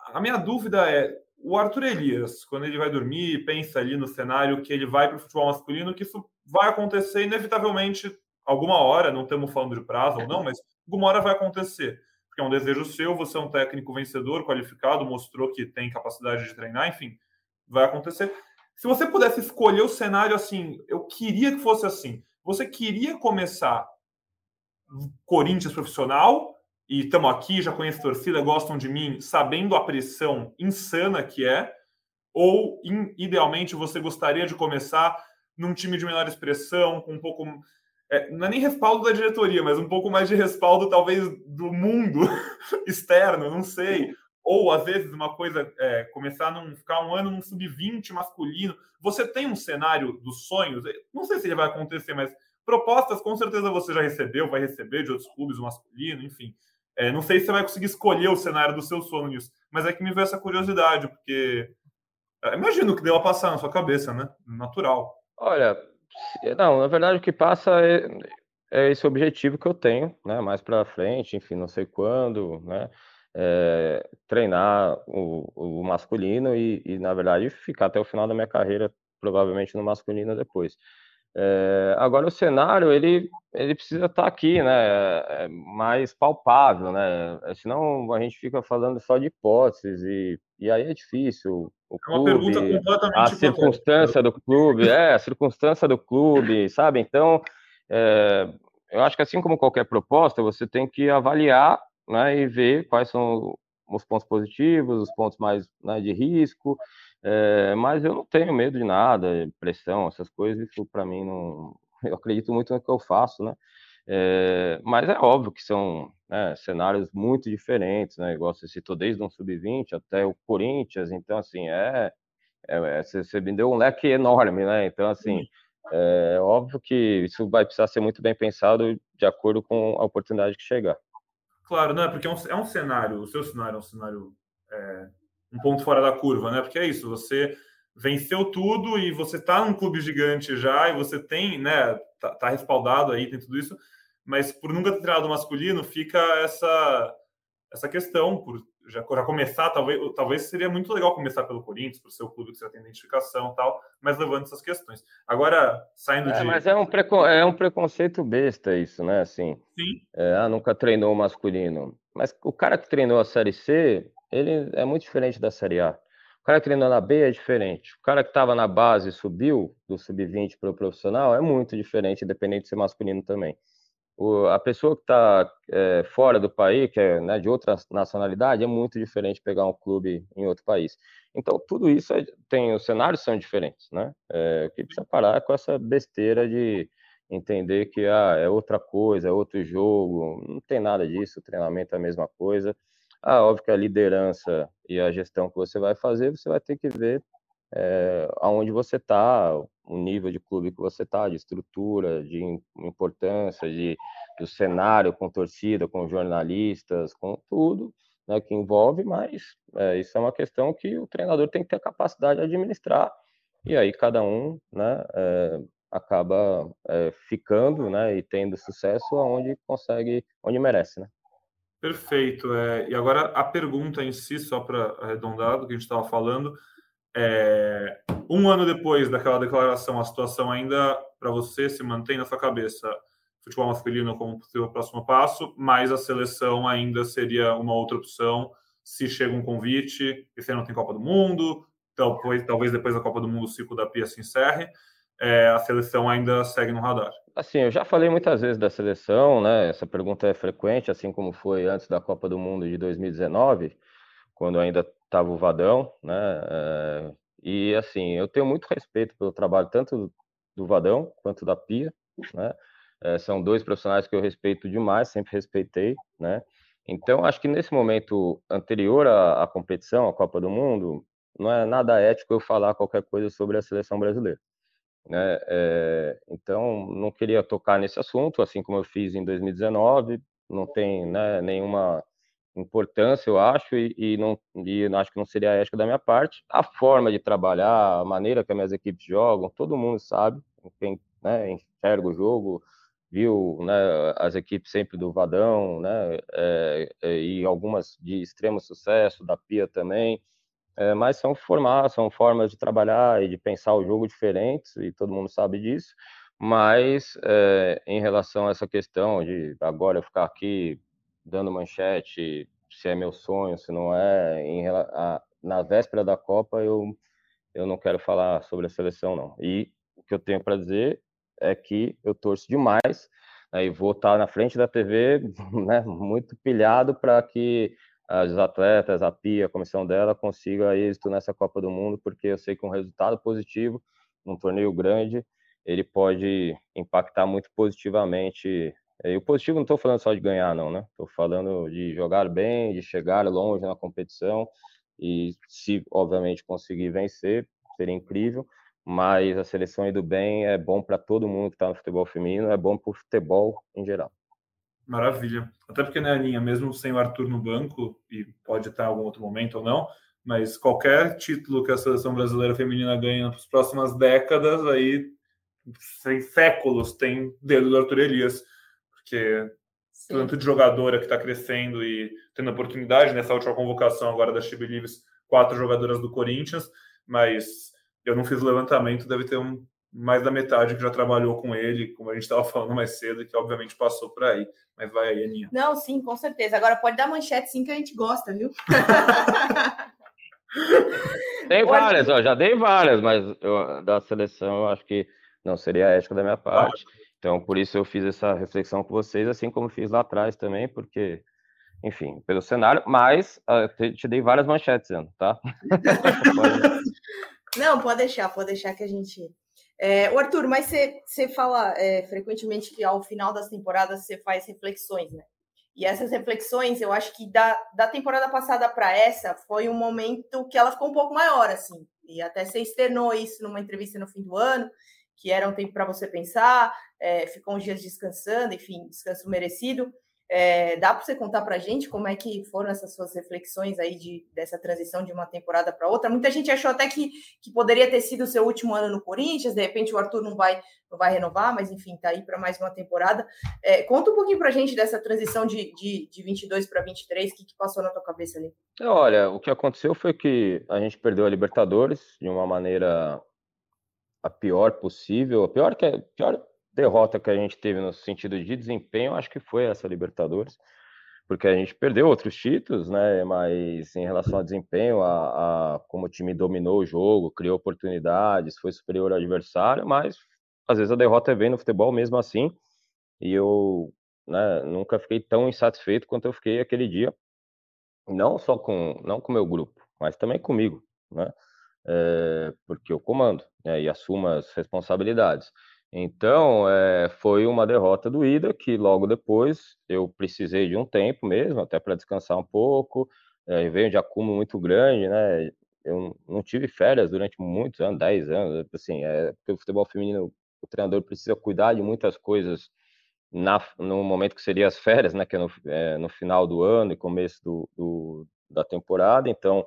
A minha dúvida é: o Arthur Elias, quando ele vai dormir, pensa ali no cenário que ele vai para o futebol masculino, que isso vai acontecer inevitavelmente alguma hora, não estamos falando de prazo ou não, mas alguma hora vai acontecer. Porque é um desejo seu, você é um técnico vencedor, qualificado, mostrou que tem capacidade de treinar, enfim, vai acontecer. Se você pudesse escolher o cenário assim, eu queria que fosse assim. Você queria começar Corinthians profissional e estamos aqui, já conheço torcida, gostam de mim, sabendo a pressão insana que é, ou idealmente você gostaria de começar num time de menor expressão, com um pouco. É, não é nem respaldo da diretoria, mas um pouco mais de respaldo, talvez, do mundo externo, não sei. ou às vezes uma coisa é, começar a ficar um ano num sub-20 masculino. Você tem um cenário dos sonhos, não sei se ele vai acontecer, mas propostas com certeza você já recebeu, vai receber de outros clubes, o masculino, enfim. É, não sei se você vai conseguir escolher o cenário dos seus sonhos, mas é que me veio essa curiosidade, porque é, imagino que deu a passar na sua cabeça, né? Natural. Olha, não, na verdade o que passa é, é esse objetivo que eu tenho, né? Mais para frente, enfim, não sei quando, né? É, treinar o, o masculino e, e, na verdade, ficar até o final da minha carreira, provavelmente no masculino depois. É, agora o cenário ele, ele precisa estar tá aqui, né? É mais palpável, né? Senão a gente fica falando só de hipóteses e, e aí é difícil. O é uma clube, pergunta completamente a circunstância do clube, é a circunstância do clube, sabe? Então, é, eu acho que assim como qualquer proposta, você tem que avaliar, né? E ver quais são os pontos positivos, os pontos mais né, de risco é, mas eu não tenho medo de nada, pressão, essas coisas, isso para mim não. Eu acredito muito no que eu faço, né? É, mas é óbvio que são né, cenários muito diferentes, né? Igual você citou desde um sub-20 até o Corinthians, então assim, é, é, você, você me deu um leque enorme, né? Então, assim, é óbvio que isso vai precisar ser muito bem pensado de acordo com a oportunidade que chegar. Claro, não é porque é um, é um cenário, o seu cenário é um cenário é, um ponto fora da curva, né? Porque é isso, você venceu tudo e você está num clube gigante já e você tem, né, tá, tá, respaldado aí, tem tudo isso, mas por nunca ter treinado masculino, fica essa essa questão por já, já começar, talvez, talvez seria muito legal começar pelo Corinthians, por ser o clube que você tem identificação e tal, mas levando essas questões. Agora, saindo é, de. Mas é um, precon... é um preconceito besta isso, né? Assim, Sim. É, ah, nunca treinou masculino. Mas o cara que treinou a Série C, ele é muito diferente da Série A. O cara que treinou na B é diferente. O cara que estava na base e subiu do sub-20 para o profissional é muito diferente, independente de ser masculino também. O, a pessoa que está é, fora do país, que é né, de outra nacionalidade, é muito diferente pegar um clube em outro país. Então, tudo isso é, tem, os cenários são diferentes, né? É, o que precisa parar é com essa besteira de entender que ah, é outra coisa, é outro jogo, não tem nada disso, o treinamento é a mesma coisa. Ah, óbvio que a liderança e a gestão que você vai fazer, você vai ter que ver é, aonde você está, o nível de clube que você está, de estrutura, de importância, de, do cenário com torcida, com jornalistas, com tudo né, que envolve, mas é, isso é uma questão que o treinador tem que ter a capacidade de administrar, e aí cada um né, é, acaba é, ficando né, e tendo sucesso aonde consegue, onde merece. Né? Perfeito. É, e agora a pergunta em si, só para arredondar do que a gente estava falando, é, um ano depois daquela declaração, a situação ainda para você se mantém na sua cabeça futebol masculino como possível próximo passo, mas a seleção ainda seria uma outra opção se chega um convite, esse ano tem Copa do Mundo, talvez, talvez depois da Copa do Mundo o ciclo da Pia se encerre, é, a seleção ainda segue no radar. Assim, eu já falei muitas vezes da seleção, né? Essa pergunta é frequente, assim como foi antes da Copa do Mundo de 2019, quando ainda estava o Vadão, né? É, e assim, eu tenho muito respeito pelo trabalho tanto do Vadão quanto da Pia, né? É, são dois profissionais que eu respeito demais, sempre respeitei, né? Então, acho que nesse momento anterior à, à competição, à Copa do Mundo, não é nada ético eu falar qualquer coisa sobre a seleção brasileira. Né? É, então, não queria tocar nesse assunto, assim como eu fiz em 2019, não tem né, nenhuma importância, eu acho, e, e, não, e acho que não seria ético da minha parte. A forma de trabalhar, a maneira que as minhas equipes jogam, todo mundo sabe, quem né, enxerga o jogo, viu né, as equipes sempre do Vadão, né, é, e algumas de extremo sucesso, da Pia também, é, mas são formar, são formas de trabalhar e de pensar o jogo diferentes, e todo mundo sabe disso. Mas é, em relação a essa questão de agora eu ficar aqui dando manchete, se é meu sonho, se não é, em, a, na véspera da Copa eu, eu não quero falar sobre a seleção, não. E o que eu tenho para dizer é que eu torço demais né, e vou estar na frente da TV né, muito pilhado para que os atletas, a PIA, a comissão dela, consiga êxito nessa Copa do Mundo, porque eu sei que um resultado positivo num torneio grande, ele pode impactar muito positivamente E o positivo não estou falando só de ganhar, não, né? Estou falando de jogar bem, de chegar longe na competição e se, obviamente, conseguir vencer, seria incrível. Mas a seleção indo bem é bom para todo mundo que está no futebol feminino, é bom para o futebol em geral. Maravilha. Até porque, né, Aninha, mesmo sem o Arthur no banco, e pode estar em algum outro momento ou não, mas qualquer título que a seleção brasileira feminina ganha nas próximas décadas, aí, sem séculos, tem dedo do Arthur Elias, porque Sim. tanto de jogadora que está crescendo e tendo oportunidade nessa última convocação agora da Believes, quatro jogadoras do Corinthians, mas eu não fiz o levantamento, deve ter um, mais da metade que já trabalhou com ele, como a gente estava falando mais cedo, que obviamente passou por aí. Mas vai aí, Aninha. Não, sim, com certeza. Agora pode dar manchete sim que a gente gosta, viu? Tem várias, ó, já dei várias, mas eu, da seleção eu acho que não seria ética da minha parte. Então, por isso eu fiz essa reflexão com vocês, assim como fiz lá atrás também, porque, enfim, pelo cenário, mas uh, te, te, dei várias manchetes, Ana, tá? não, pode deixar, pode deixar que a gente é, o Arthur, mas você fala é, frequentemente que ao final das temporadas você faz reflexões, né? E essas reflexões, eu acho que da, da temporada passada para essa foi um momento que ela ficou um pouco maior, assim. E até você externou isso numa entrevista no fim do ano, que era um tempo para você pensar, é, ficou uns dias descansando, enfim, descanso merecido. É, dá para você contar para a gente como é que foram essas suas reflexões aí de, dessa transição de uma temporada para outra? Muita gente achou até que, que poderia ter sido o seu último ano no Corinthians, de repente o Arthur não vai, não vai renovar, mas enfim, está aí para mais uma temporada. É, conta um pouquinho para a gente dessa transição de, de, de 22 para 23, o que, que passou na tua cabeça ali? Olha, o que aconteceu foi que a gente perdeu a Libertadores de uma maneira a pior possível, a pior que é, pior derrota que a gente teve no sentido de desempenho, acho que foi essa Libertadores, porque a gente perdeu outros títulos, né? Mas em relação ao desempenho, a, a como o time dominou o jogo, criou oportunidades, foi superior ao adversário, mas às vezes a derrota vem no futebol mesmo assim. E eu né, nunca fiquei tão insatisfeito quanto eu fiquei aquele dia, não só com não com meu grupo, mas também comigo, né? É, porque eu comando né, e assumo as responsabilidades. Então, é, foi uma derrota doída que logo depois eu precisei de um tempo mesmo, até para descansar um pouco. É, veio de acúmulo muito grande, né? Eu não tive férias durante muitos anos, 10 anos, assim, é, porque o futebol feminino, o treinador precisa cuidar de muitas coisas na, no momento que seria as férias, né? Que é no, é, no final do ano e começo do, do da temporada, então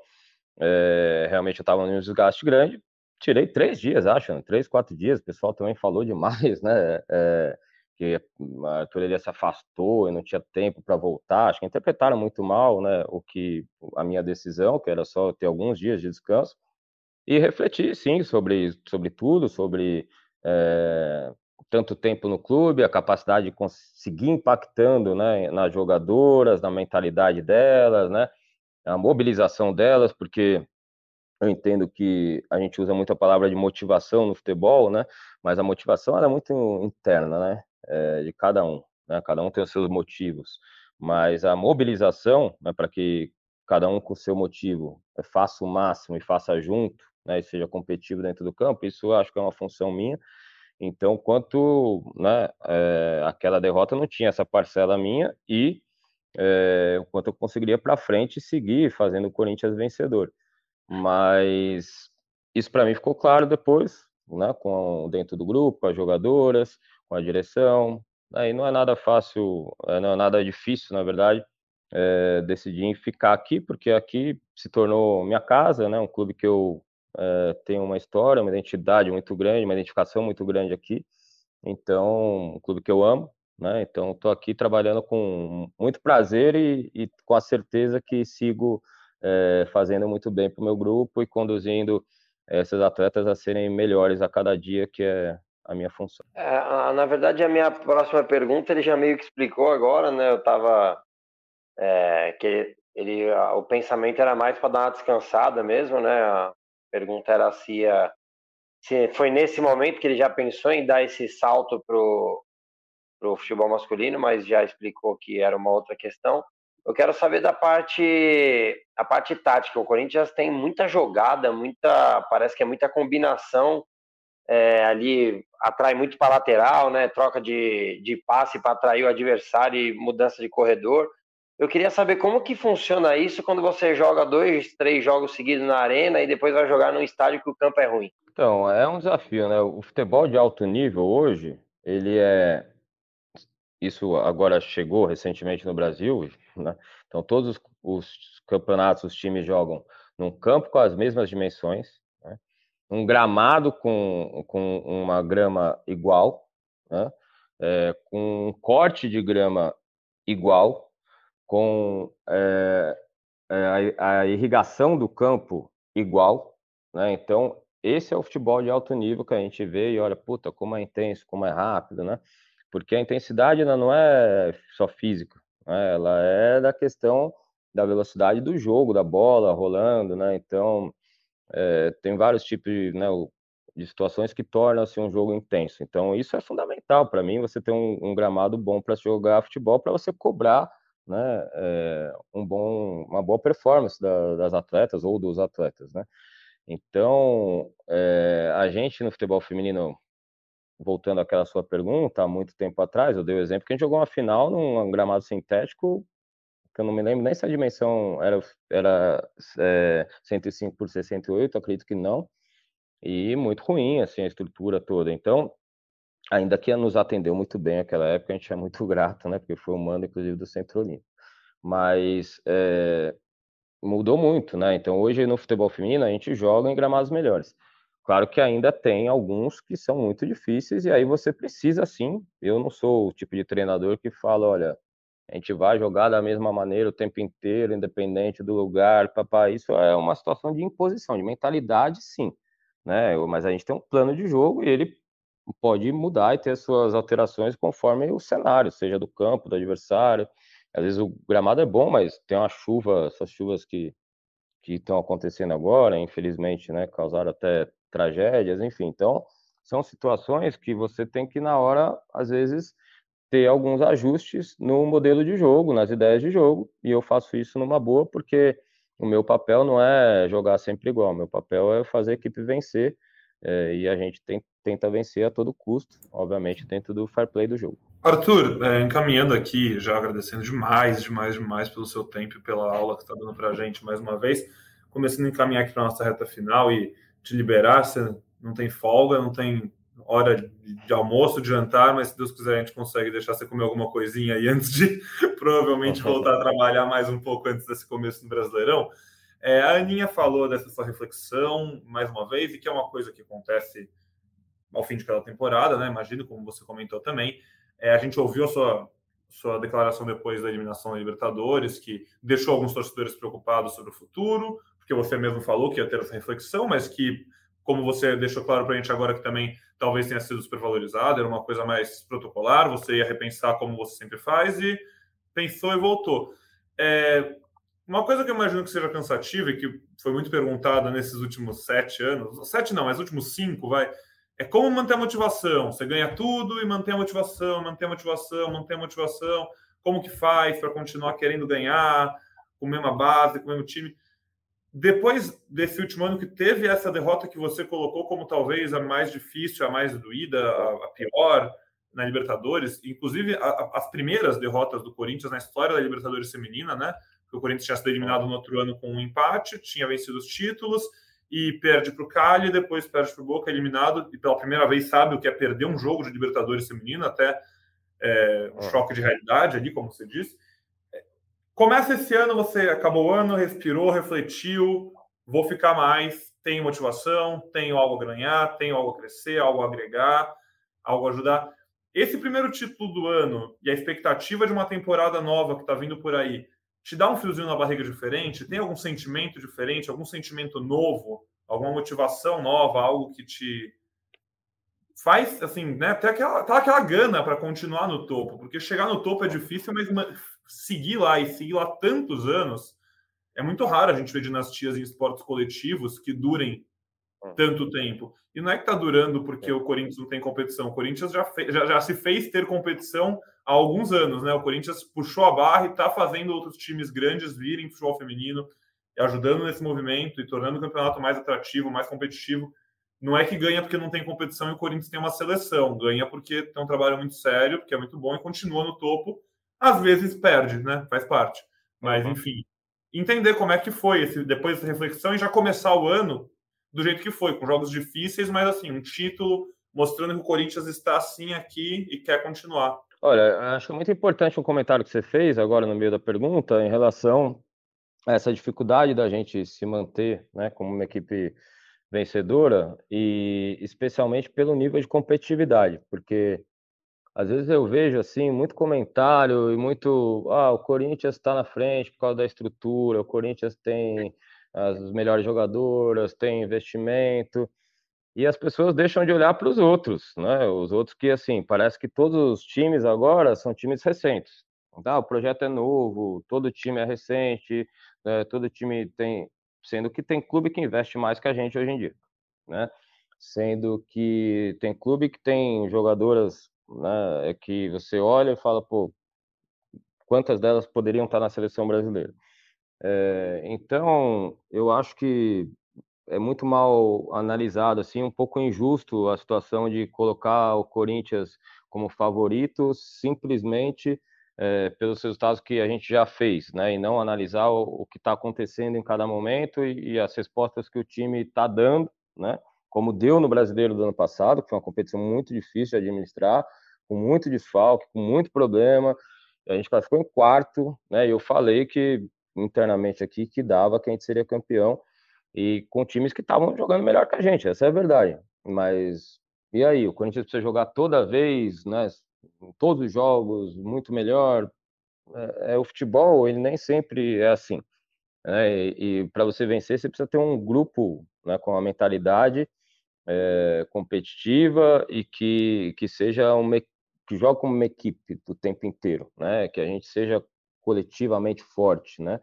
é, realmente eu estava num desgaste grande, tirei três dias, acho, né? três, quatro dias. O pessoal também falou demais, né? É, que a Arthur se afastou e não tinha tempo para voltar. Acho que interpretaram muito mal, né? O que a minha decisão, que era só ter alguns dias de descanso e refletir, sim, sobre sobre tudo, sobre é, tanto tempo no clube, a capacidade de conseguir impactando, né, nas jogadoras, na mentalidade delas, né? A mobilização delas, porque eu entendo que a gente usa muito a palavra de motivação no futebol, né? Mas a motivação é muito interna, né? É, de cada um, né? Cada um tem os seus motivos. Mas a mobilização, né, para que cada um com o seu motivo é, faça o máximo e faça junto, né? E seja competitivo dentro do campo, isso eu acho que é uma função minha. Então, quanto né, é, aquela derrota não tinha essa parcela minha e é, quanto eu conseguiria para frente seguir fazendo o Corinthians vencedor. Mas isso para mim ficou claro depois, né, com dentro do grupo, as jogadoras, com a direção. Aí não é nada fácil, é, não é nada difícil, na verdade, é, decidir em ficar aqui, porque aqui se tornou minha casa, né, um clube que eu é, tenho uma história, uma identidade muito grande, uma identificação muito grande aqui. Então, um clube que eu amo, né? Então, estou aqui trabalhando com muito prazer e, e com a certeza que sigo é, fazendo muito bem para o meu grupo e conduzindo esses atletas a serem melhores a cada dia, que é a minha função. É, na verdade, a minha próxima pergunta ele já meio que explicou agora, né? Eu estava é, que ele, o pensamento era mais para dar uma descansada mesmo, né? A pergunta era se, se foi nesse momento que ele já pensou em dar esse salto pro pro futebol masculino, mas já explicou que era uma outra questão. Eu quero saber da parte a parte tática. O Corinthians tem muita jogada, muita parece que é muita combinação é, ali atrai muito para lateral, né? Troca de, de passe para atrair o adversário e mudança de corredor. Eu queria saber como que funciona isso quando você joga dois, três jogos seguidos na arena e depois vai jogar num estádio que o campo é ruim. Então, é um desafio, né? O futebol de alto nível hoje, ele é isso agora chegou recentemente no Brasil, né? Então todos os, os, campeonatos, os times jogam num campo com as mesmas dimensões, né? um gramado com, com uma grama igual, né? é, com um corte de grama igual, com é, a, a, irrigação do campo igual, né? Então esse é o futebol de alto nível que a gente vê e olha, puta, como é intenso, como é rápido, né? porque a intensidade não é só física, né? ela é da questão da velocidade do jogo, da bola rolando, né? Então, é, tem vários tipos de, né, de situações que tornam assim, um jogo intenso. Então, isso é fundamental para mim, você ter um, um gramado bom para jogar futebol, para você cobrar né, é, um bom, uma boa performance da, das atletas ou dos atletas, né? Então, é, a gente no futebol feminino voltando àquela sua pergunta, há muito tempo atrás, eu dei o exemplo que a gente jogou uma final num gramado sintético, que eu não me lembro nem se a dimensão era, era é, 105 por 68, acredito que não, e muito ruim, assim, a estrutura toda. Então, ainda que nos atendeu muito bem naquela época, a gente é muito grato, né, porque foi o mando, inclusive, do Centro Olímpico. Mas é, mudou muito, né? Então, hoje no futebol feminino, a gente joga em gramados melhores. Claro que ainda tem alguns que são muito difíceis, e aí você precisa sim. Eu não sou o tipo de treinador que fala: olha, a gente vai jogar da mesma maneira o tempo inteiro, independente do lugar, papai. Isso é uma situação de imposição, de mentalidade, sim. Né? Mas a gente tem um plano de jogo e ele pode mudar e ter suas alterações conforme o cenário, seja do campo, do adversário. Às vezes o gramado é bom, mas tem uma chuva, essas chuvas que que estão acontecendo agora, infelizmente, né, causaram até tragédias, enfim. Então, são situações que você tem que, na hora, às vezes, ter alguns ajustes no modelo de jogo, nas ideias de jogo, e eu faço isso numa boa, porque o meu papel não é jogar sempre igual, meu papel é fazer a equipe vencer, é, e a gente tem, tenta vencer a todo custo, obviamente, dentro do fair play do jogo. Arthur, é, encaminhando aqui, já agradecendo demais, demais, demais pelo seu tempo e pela aula que está dando para a gente mais uma vez, começando a encaminhar aqui para nossa reta final e te liberar, você não tem folga, não tem hora de almoço, de jantar, mas se Deus quiser a gente consegue deixar você comer alguma coisinha aí antes de provavelmente voltar a trabalhar mais um pouco antes desse começo no Brasileirão. É, a Aninha falou dessa sua reflexão mais uma vez, e que é uma coisa que acontece ao fim de cada temporada, né? Imagino, como você comentou também. É, a gente ouviu a sua, sua declaração depois da eliminação da Libertadores, que deixou alguns torcedores preocupados sobre o futuro, porque você mesmo falou que ia ter essa reflexão, mas que, como você deixou claro para a gente agora que também talvez tenha sido supervalorizado, era uma coisa mais protocolar, você ia repensar como você sempre faz e pensou e voltou. É, uma coisa que eu imagino que seja cansativa e que foi muito perguntada nesses últimos sete anos, sete não, mas últimos cinco, vai, é como manter a motivação. Você ganha tudo e mantém a motivação, mantém a motivação, mantém a motivação. Como que faz para continuar querendo ganhar, com a mesma base, com o mesmo time? Depois desse último ano que teve essa derrota que você colocou como talvez a mais difícil, a mais doída, a, pior na Libertadores, inclusive a, a, as primeiras derrotas do Corinthians na história da Libertadores feminina, né? O Corinthians tinha sido eliminado no outro ano com um empate, tinha vencido os títulos e perde para o Cali, depois perde para o Boca, eliminado, e pela primeira vez sabe o que é perder um jogo de Libertadores feminina, até é, um choque de realidade ali, como você disse. Começa esse ano, você acabou o ano, respirou, refletiu, vou ficar mais, tenho motivação, tenho algo a ganhar, tenho algo a crescer, algo a agregar, algo a ajudar. Esse primeiro título do ano e a expectativa de uma temporada nova que está vindo por aí, te dá um fiozinho na barriga diferente? Tem algum sentimento diferente, algum sentimento novo, alguma motivação nova, algo que te faz, assim, né, até aquela, até aquela gana para continuar no topo, porque chegar no topo é difícil, mas seguir lá e seguir lá tantos anos, é muito raro a gente ver dinastias em esportes coletivos que durem hum. tanto tempo. E não é que está durando porque o Corinthians não tem competição. O Corinthians já, já, já, se fez ter competição há alguns anos, né? O Corinthians puxou a barra e está fazendo outros times grandes virem futebol feminino, ajudando nesse movimento e tornando o campeonato mais atrativo, mais competitivo. não é que ganha porque não tem competição e o Corinthians tem uma seleção, ganha porque tem um trabalho muito sério, porque é muito bom e continua no topo. Às vezes perde, né? Faz parte. Mas, uhum. enfim, entender como é que foi esse, depois dessa reflexão e já começar o ano do jeito que foi, com jogos difíceis, mas assim, um título mostrando que o Corinthians está assim aqui e quer continuar. Olha, acho muito importante um comentário que você fez agora no meio da pergunta em relação a essa dificuldade da gente se manter né, como uma equipe vencedora e especialmente pelo nível de competitividade, porque às vezes eu vejo assim muito comentário e muito ah, o Corinthians está na frente por causa da estrutura, o Corinthians tem as melhores jogadoras, tem investimento, e as pessoas deixam de olhar para os outros, né? Os outros que, assim, parece que todos os times agora são times recentes. Tá? O projeto é novo, todo time é recente, né? todo time tem. Sendo que tem clube que investe mais que a gente hoje em dia, né? Sendo que tem clube que tem jogadoras né, que você olha e fala, pô, quantas delas poderiam estar na seleção brasileira? É, então, eu acho que é muito mal analisado, assim, um pouco injusto a situação de colocar o Corinthians como favorito simplesmente é, pelos resultados que a gente já fez, né, e não analisar o, o que está acontecendo em cada momento e, e, as respostas que o time está dando, né, como deu no Brasileiro do ano passado, que foi uma competição muito difícil de administrar, com muito desfalque, com muito problema, a gente classificou em quarto, né, e eu falei que internamente aqui que dava que a gente seria campeão e com times que estavam jogando melhor que a gente, essa é a verdade. Mas e aí, o Corinthians precisa jogar toda vez, né, todos os jogos, muito melhor. É, é o futebol, ele nem sempre é assim. Né? E, e para você vencer, você precisa ter um grupo né, com uma mentalidade é, competitiva e que, que seja uma que jogue como uma equipe o tempo inteiro, né? Que a gente seja coletivamente forte, né?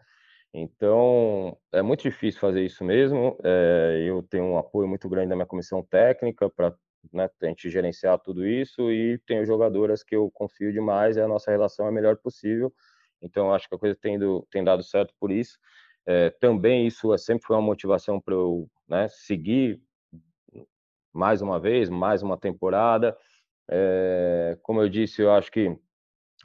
Então, é muito difícil fazer isso mesmo. É, eu tenho um apoio muito grande da minha comissão técnica para né, a gente gerenciar tudo isso e tenho jogadoras que eu confio demais e a nossa relação é a melhor possível. Então, acho que a coisa tem, do, tem dado certo por isso. É, também isso é, sempre foi uma motivação para eu né, seguir mais uma vez, mais uma temporada. É, como eu disse, eu acho que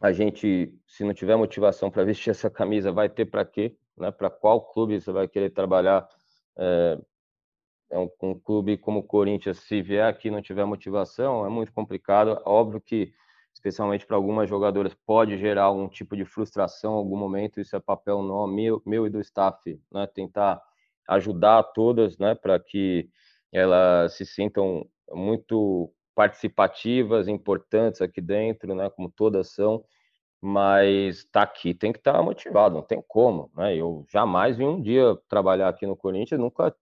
a gente, se não tiver motivação para vestir essa camisa, vai ter para quê? Né? Para qual clube você vai querer trabalhar? É, é um, um, clube como o Corinthians, se vier aqui e não tiver motivação, é muito complicado. Óbvio que, especialmente para algumas jogadoras, pode gerar algum tipo de frustração em algum momento. Isso é papel não, meu, meu e do staff, né? tentar ajudar todas né? para que elas se sintam muito participativas, importantes aqui dentro, né, como todas são, mas tá aqui tem que estar tá motivado, não tem como, né? Eu jamais vi um dia trabalhar aqui no Corinthians, nunca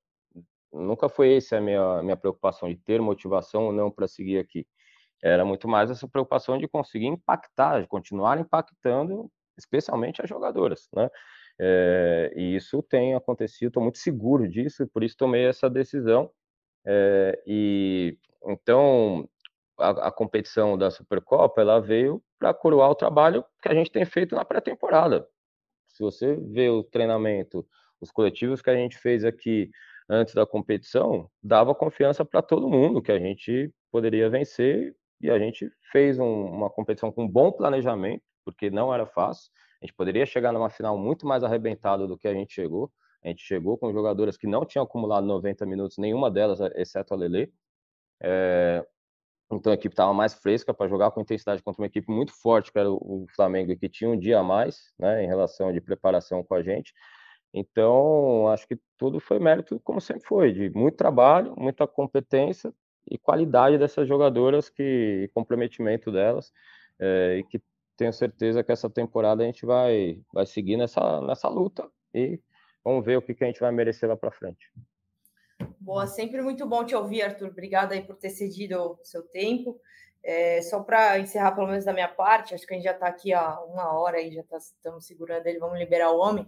nunca foi essa a minha minha preocupação de ter motivação ou não para seguir aqui. Era muito mais essa preocupação de conseguir impactar, de continuar impactando, especialmente as jogadoras, né? É, e isso tem acontecido, estou muito seguro disso, por isso tomei essa decisão. É, e então, a, a, competição da Supercopa ela veio para coroar o trabalho que a gente tem feito na pré-temporada. Se você vê o treinamento, os coletivos que a gente fez aqui antes da competição, dava confiança para todo mundo que a gente poderia vencer e a gente fez um, uma competição com bom planejamento, porque não era fácil. A gente poderia chegar numa final muito mais arrebentado do que a gente chegou. A gente chegou com jogadoras que não tinham acumulado 90 minutos, nenhuma delas, exceto a Lele. É, então a equipe estava mais fresca para jogar com intensidade contra uma equipe muito forte, que era o Flamengo, que tinha um dia a mais né, em relação de preparação com a gente. Então, acho que tudo foi mérito, como sempre foi, de muito trabalho, muita competência e qualidade dessas jogadoras que, e comprometimento delas, é, e que tenho certeza que essa temporada a gente vai, vai seguir nessa, nessa luta e vamos ver o que, que a gente vai merecer lá para frente. Boa, sempre muito bom te ouvir, Arthur. Obrigada aí por ter cedido o seu tempo. É, só para encerrar, pelo menos da minha parte, acho que a gente já está aqui há uma hora e já tá, estamos segurando ele, vamos liberar o homem.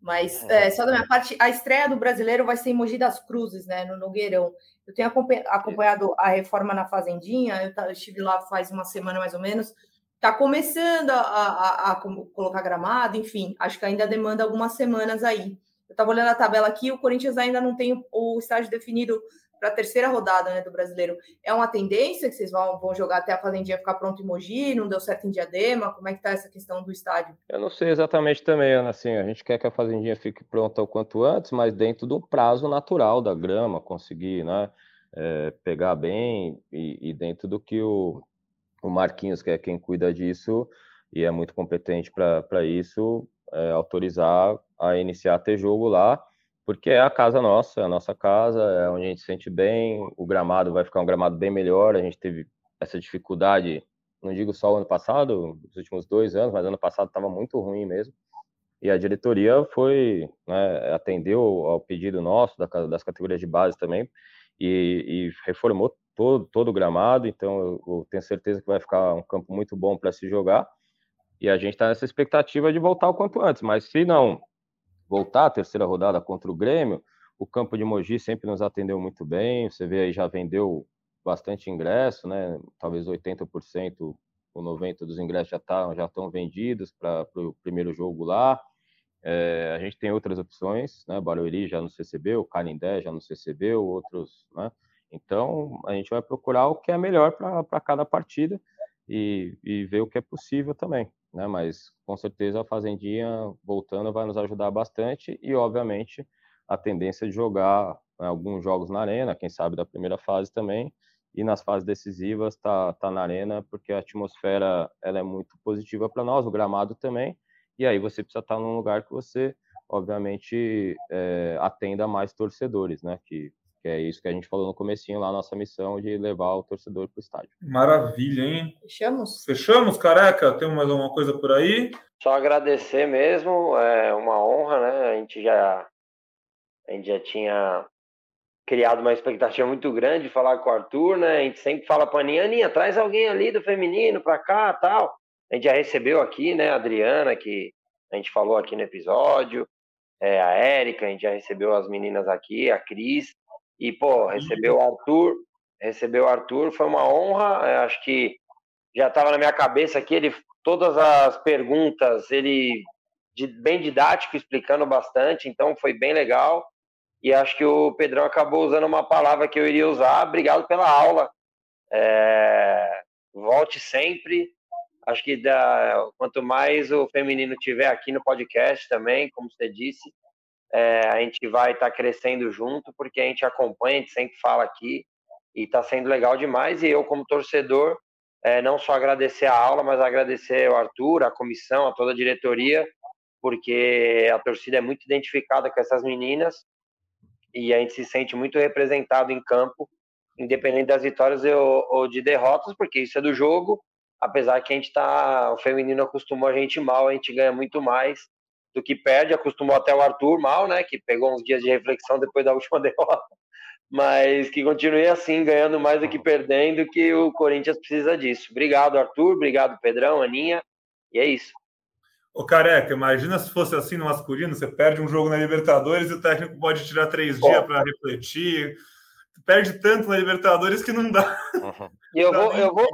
Mas é, só da minha parte, a estreia do brasileiro vai ser em Mogi das Cruzes, né, no Nogueirão. Eu tenho acompanhado a reforma na Fazendinha, eu, eu estive lá faz uma semana mais ou menos. Está começando a, a, a, colocar gramado, enfim, acho que ainda demanda algumas semanas aí. Eu estava olhando a tabela aqui, o Corinthians ainda não tem o estádio definido para a terceira rodada né, do brasileiro. É uma tendência que vocês vão, vão jogar até a Fazendinha ficar pronto em Mogi? Não deu certo em Diadema? Como é que está essa questão do estádio? Eu não sei exatamente também, Ana. Assim, a gente quer que a Fazendinha fique pronta o quanto antes, mas dentro do prazo natural da grama, conseguir né, é, pegar bem e, e, dentro do que o, o Marquinhos, que é quem cuida disso e é muito competente para isso, é, autorizar a iniciar a ter jogo lá porque é a casa nossa, é a nossa casa, é onde a gente se sente bem, o gramado vai ficar um gramado bem melhor, a gente teve essa dificuldade, não digo só o ano passado, os últimos dois anos, mas ano passado estava muito ruim mesmo, e a diretoria foi, né, atendeu ao pedido nosso, das categorias de base também, e, e reformou todo, todo o gramado, então eu, eu tenho certeza que vai ficar um campo muito bom para se jogar, e a gente está nessa expectativa de voltar o quanto antes, mas se não voltar à terceira rodada contra o Grêmio, o campo de Mogi sempre nos atendeu muito bem. Você vê aí, já vendeu bastante ingresso, né? Talvez 80% ou 90% dos ingressos já, tá, já estão vendidos para o primeiro jogo lá. É, a gente tem outras opções, né? Barueri já nos recebeu, Canindé já nos recebeu, outros, né? Então, a gente vai procurar o que é melhor para cada partida e, e ver o que é possível também né? Mas com certeza a Fazendinha voltando vai nos ajudar bastante e, obviamente, a tendência de jogar né, alguns jogos na arena, quem sabe da primeira fase também, e nas fases decisivas tá, tá na arena porque a atmosfera ela é muito positiva para nós, o gramado também, e aí você precisa estar num lugar que você, obviamente, é, atenda mais torcedores, né? Que que é isso que a gente falou no comecinho lá, nossa missão de levar o torcedor para o estádio. Maravilha, hein? Fechamos? Fechamos, careca? Tem mais alguma coisa por aí? Só agradecer mesmo, é uma honra, né? A gente já, a gente já tinha criado uma expectativa muito grande de falar com o Arthur, né? A gente sempre fala para a Aninha, Aninha, traz alguém ali do feminino para cá tal. A gente já recebeu aqui, né, a Adriana, que a gente falou aqui no episódio, é, a Érica, a gente já recebeu as meninas aqui, a Cris. E, pô, recebeu o Arthur, recebeu o Arthur, foi uma honra. É, acho que já estava na minha cabeça aqui, ele, todas as perguntas, ele bem didático, explicando bastante, então foi bem legal. E acho que o Pedrão acabou usando uma palavra que eu iria usar. Obrigado pela aula. É, volte sempre. Acho que da, quanto mais o feminino tiver aqui no podcast também, como você disse, é, a gente vai estar tá crescendo junto, porque a gente acompanha, a gente sempre fala aqui, e está sendo legal demais. E eu, como torcedor, é, não só agradecer a aula, mas agradecer ao Arthur, a comissão, a toda a diretoria, porque a torcida é muito identificada com essas meninas e a gente se sente muito representado em campo, independente das vitórias ou, de derrotas, porque isso é do jogo. Apesar que a gente tá, o feminino acostumou a gente mal, a gente ganha muito mais do que perde, acostumou até o Arthur mal, né, que pegou uns dias de reflexão depois da última derrota, mas que continue assim, ganhando mais do que perdendo, que o Corinthians precisa disso. Obrigado, Arthur, obrigado, Pedrão, Aninha, e é isso. Ô Careca, imagina se fosse assim no masculino, você perde um jogo na Libertadores e o técnico pode tirar três dias para refletir, perde tanto na Libertadores que não dá. Uhum. E eu vou, eu vou,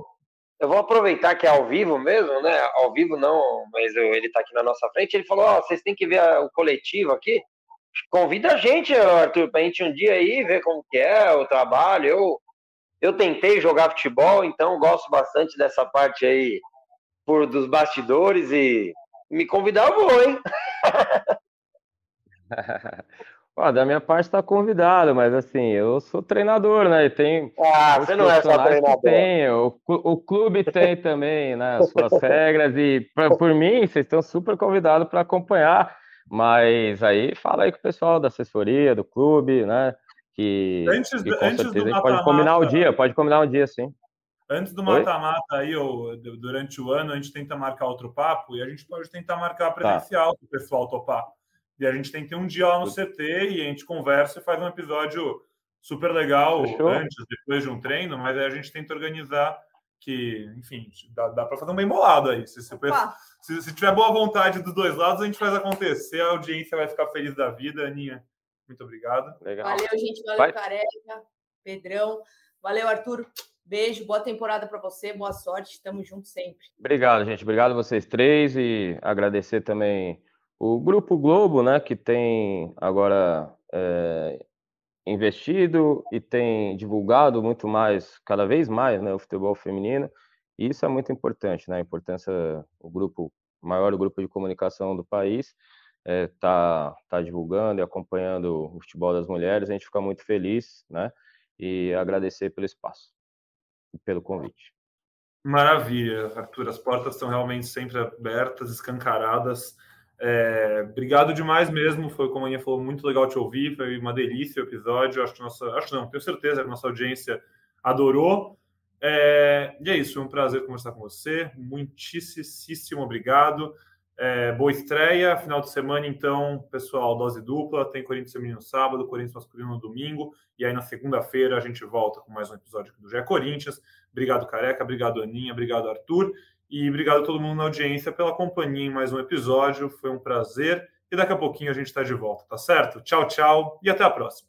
eu vou aproveitar que é ao vivo mesmo, né? Ao vivo não, mas ele está aqui na nossa frente. Ele falou: Ó, oh, vocês têm que ver o coletivo aqui. Convida a gente, Arthur, para a gente um dia aí ver como que é o trabalho. Eu, eu tentei jogar futebol, então gosto bastante dessa parte aí por dos bastidores e me convidar eu vou, hein? Ó, da minha parte está convidado, mas assim, eu sou treinador, né? E tem. Ah, você não é só treinador. Tem, o, o clube tem também, né? As suas regras, e pra, por mim, vocês estão super convidados para acompanhar. Mas aí fala aí com o pessoal da assessoria, do clube, né? Que, antes, que com antes certeza a gente pode combinar o dia, pode combinar um dia, sim. Antes do mata-mata aí, ou durante o ano, a gente tenta marcar outro papo e a gente pode tentar marcar tá. presencial tá. para o pessoal topar. E a gente tem que ter um dia lá no CT e a gente conversa e faz um episódio super legal Fechou? antes, depois de um treino, mas aí a gente tenta organizar que, enfim, dá, dá para fazer um bem bolado aí. Se, se, se, se, tiver boa vontade dos dois lados, a gente faz acontecer, a audiência vai ficar feliz da vida. Aninha, muito obrigado. Legal. Valeu, gente. Valeu, vai. Careca, Pedrão. Valeu, Arthur. Beijo, boa temporada para você, boa sorte, estamos juntos sempre. Obrigado, gente. Obrigado a vocês três e agradecer também O Grupo Globo, né, que tem agora é, investido e tem divulgado muito mais, cada vez mais, né, o futebol feminino, e isso é muito importante, né, a importância, o grupo, maior grupo de comunicação do país, está é, tá, tá divulgando e acompanhando o futebol das mulheres, a gente fica muito feliz, né, e agradecer pelo espaço e pelo convite. Maravilha, Arthur. As portas estão realmente sempre abertas, escancaradas. É, obrigado demais mesmo. Foi, como a Aninha falou, muito legal te ouvir. Foi uma delícia o episódio. Acho que nossa, acho não, tenho certeza que nossa audiência adorou. É, e é isso, foi um prazer conversar com você. Muitíssimo obrigado. É, boa estreia, final de semana, então, pessoal, dose dupla. Tem Corinthians Feminino no sábado, Corinthians Masculino no domingo. E aí na segunda-feira a gente volta com mais um episódio do GE Corinthians. Obrigado, Careca, obrigado, Aninha, obrigado, Arthur. E obrigado a todo mundo na audiência pela companhia em mais um episódio. Foi um prazer. E daqui a pouquinho a gente está de volta, tá certo? Tchau, tchau e até a próxima.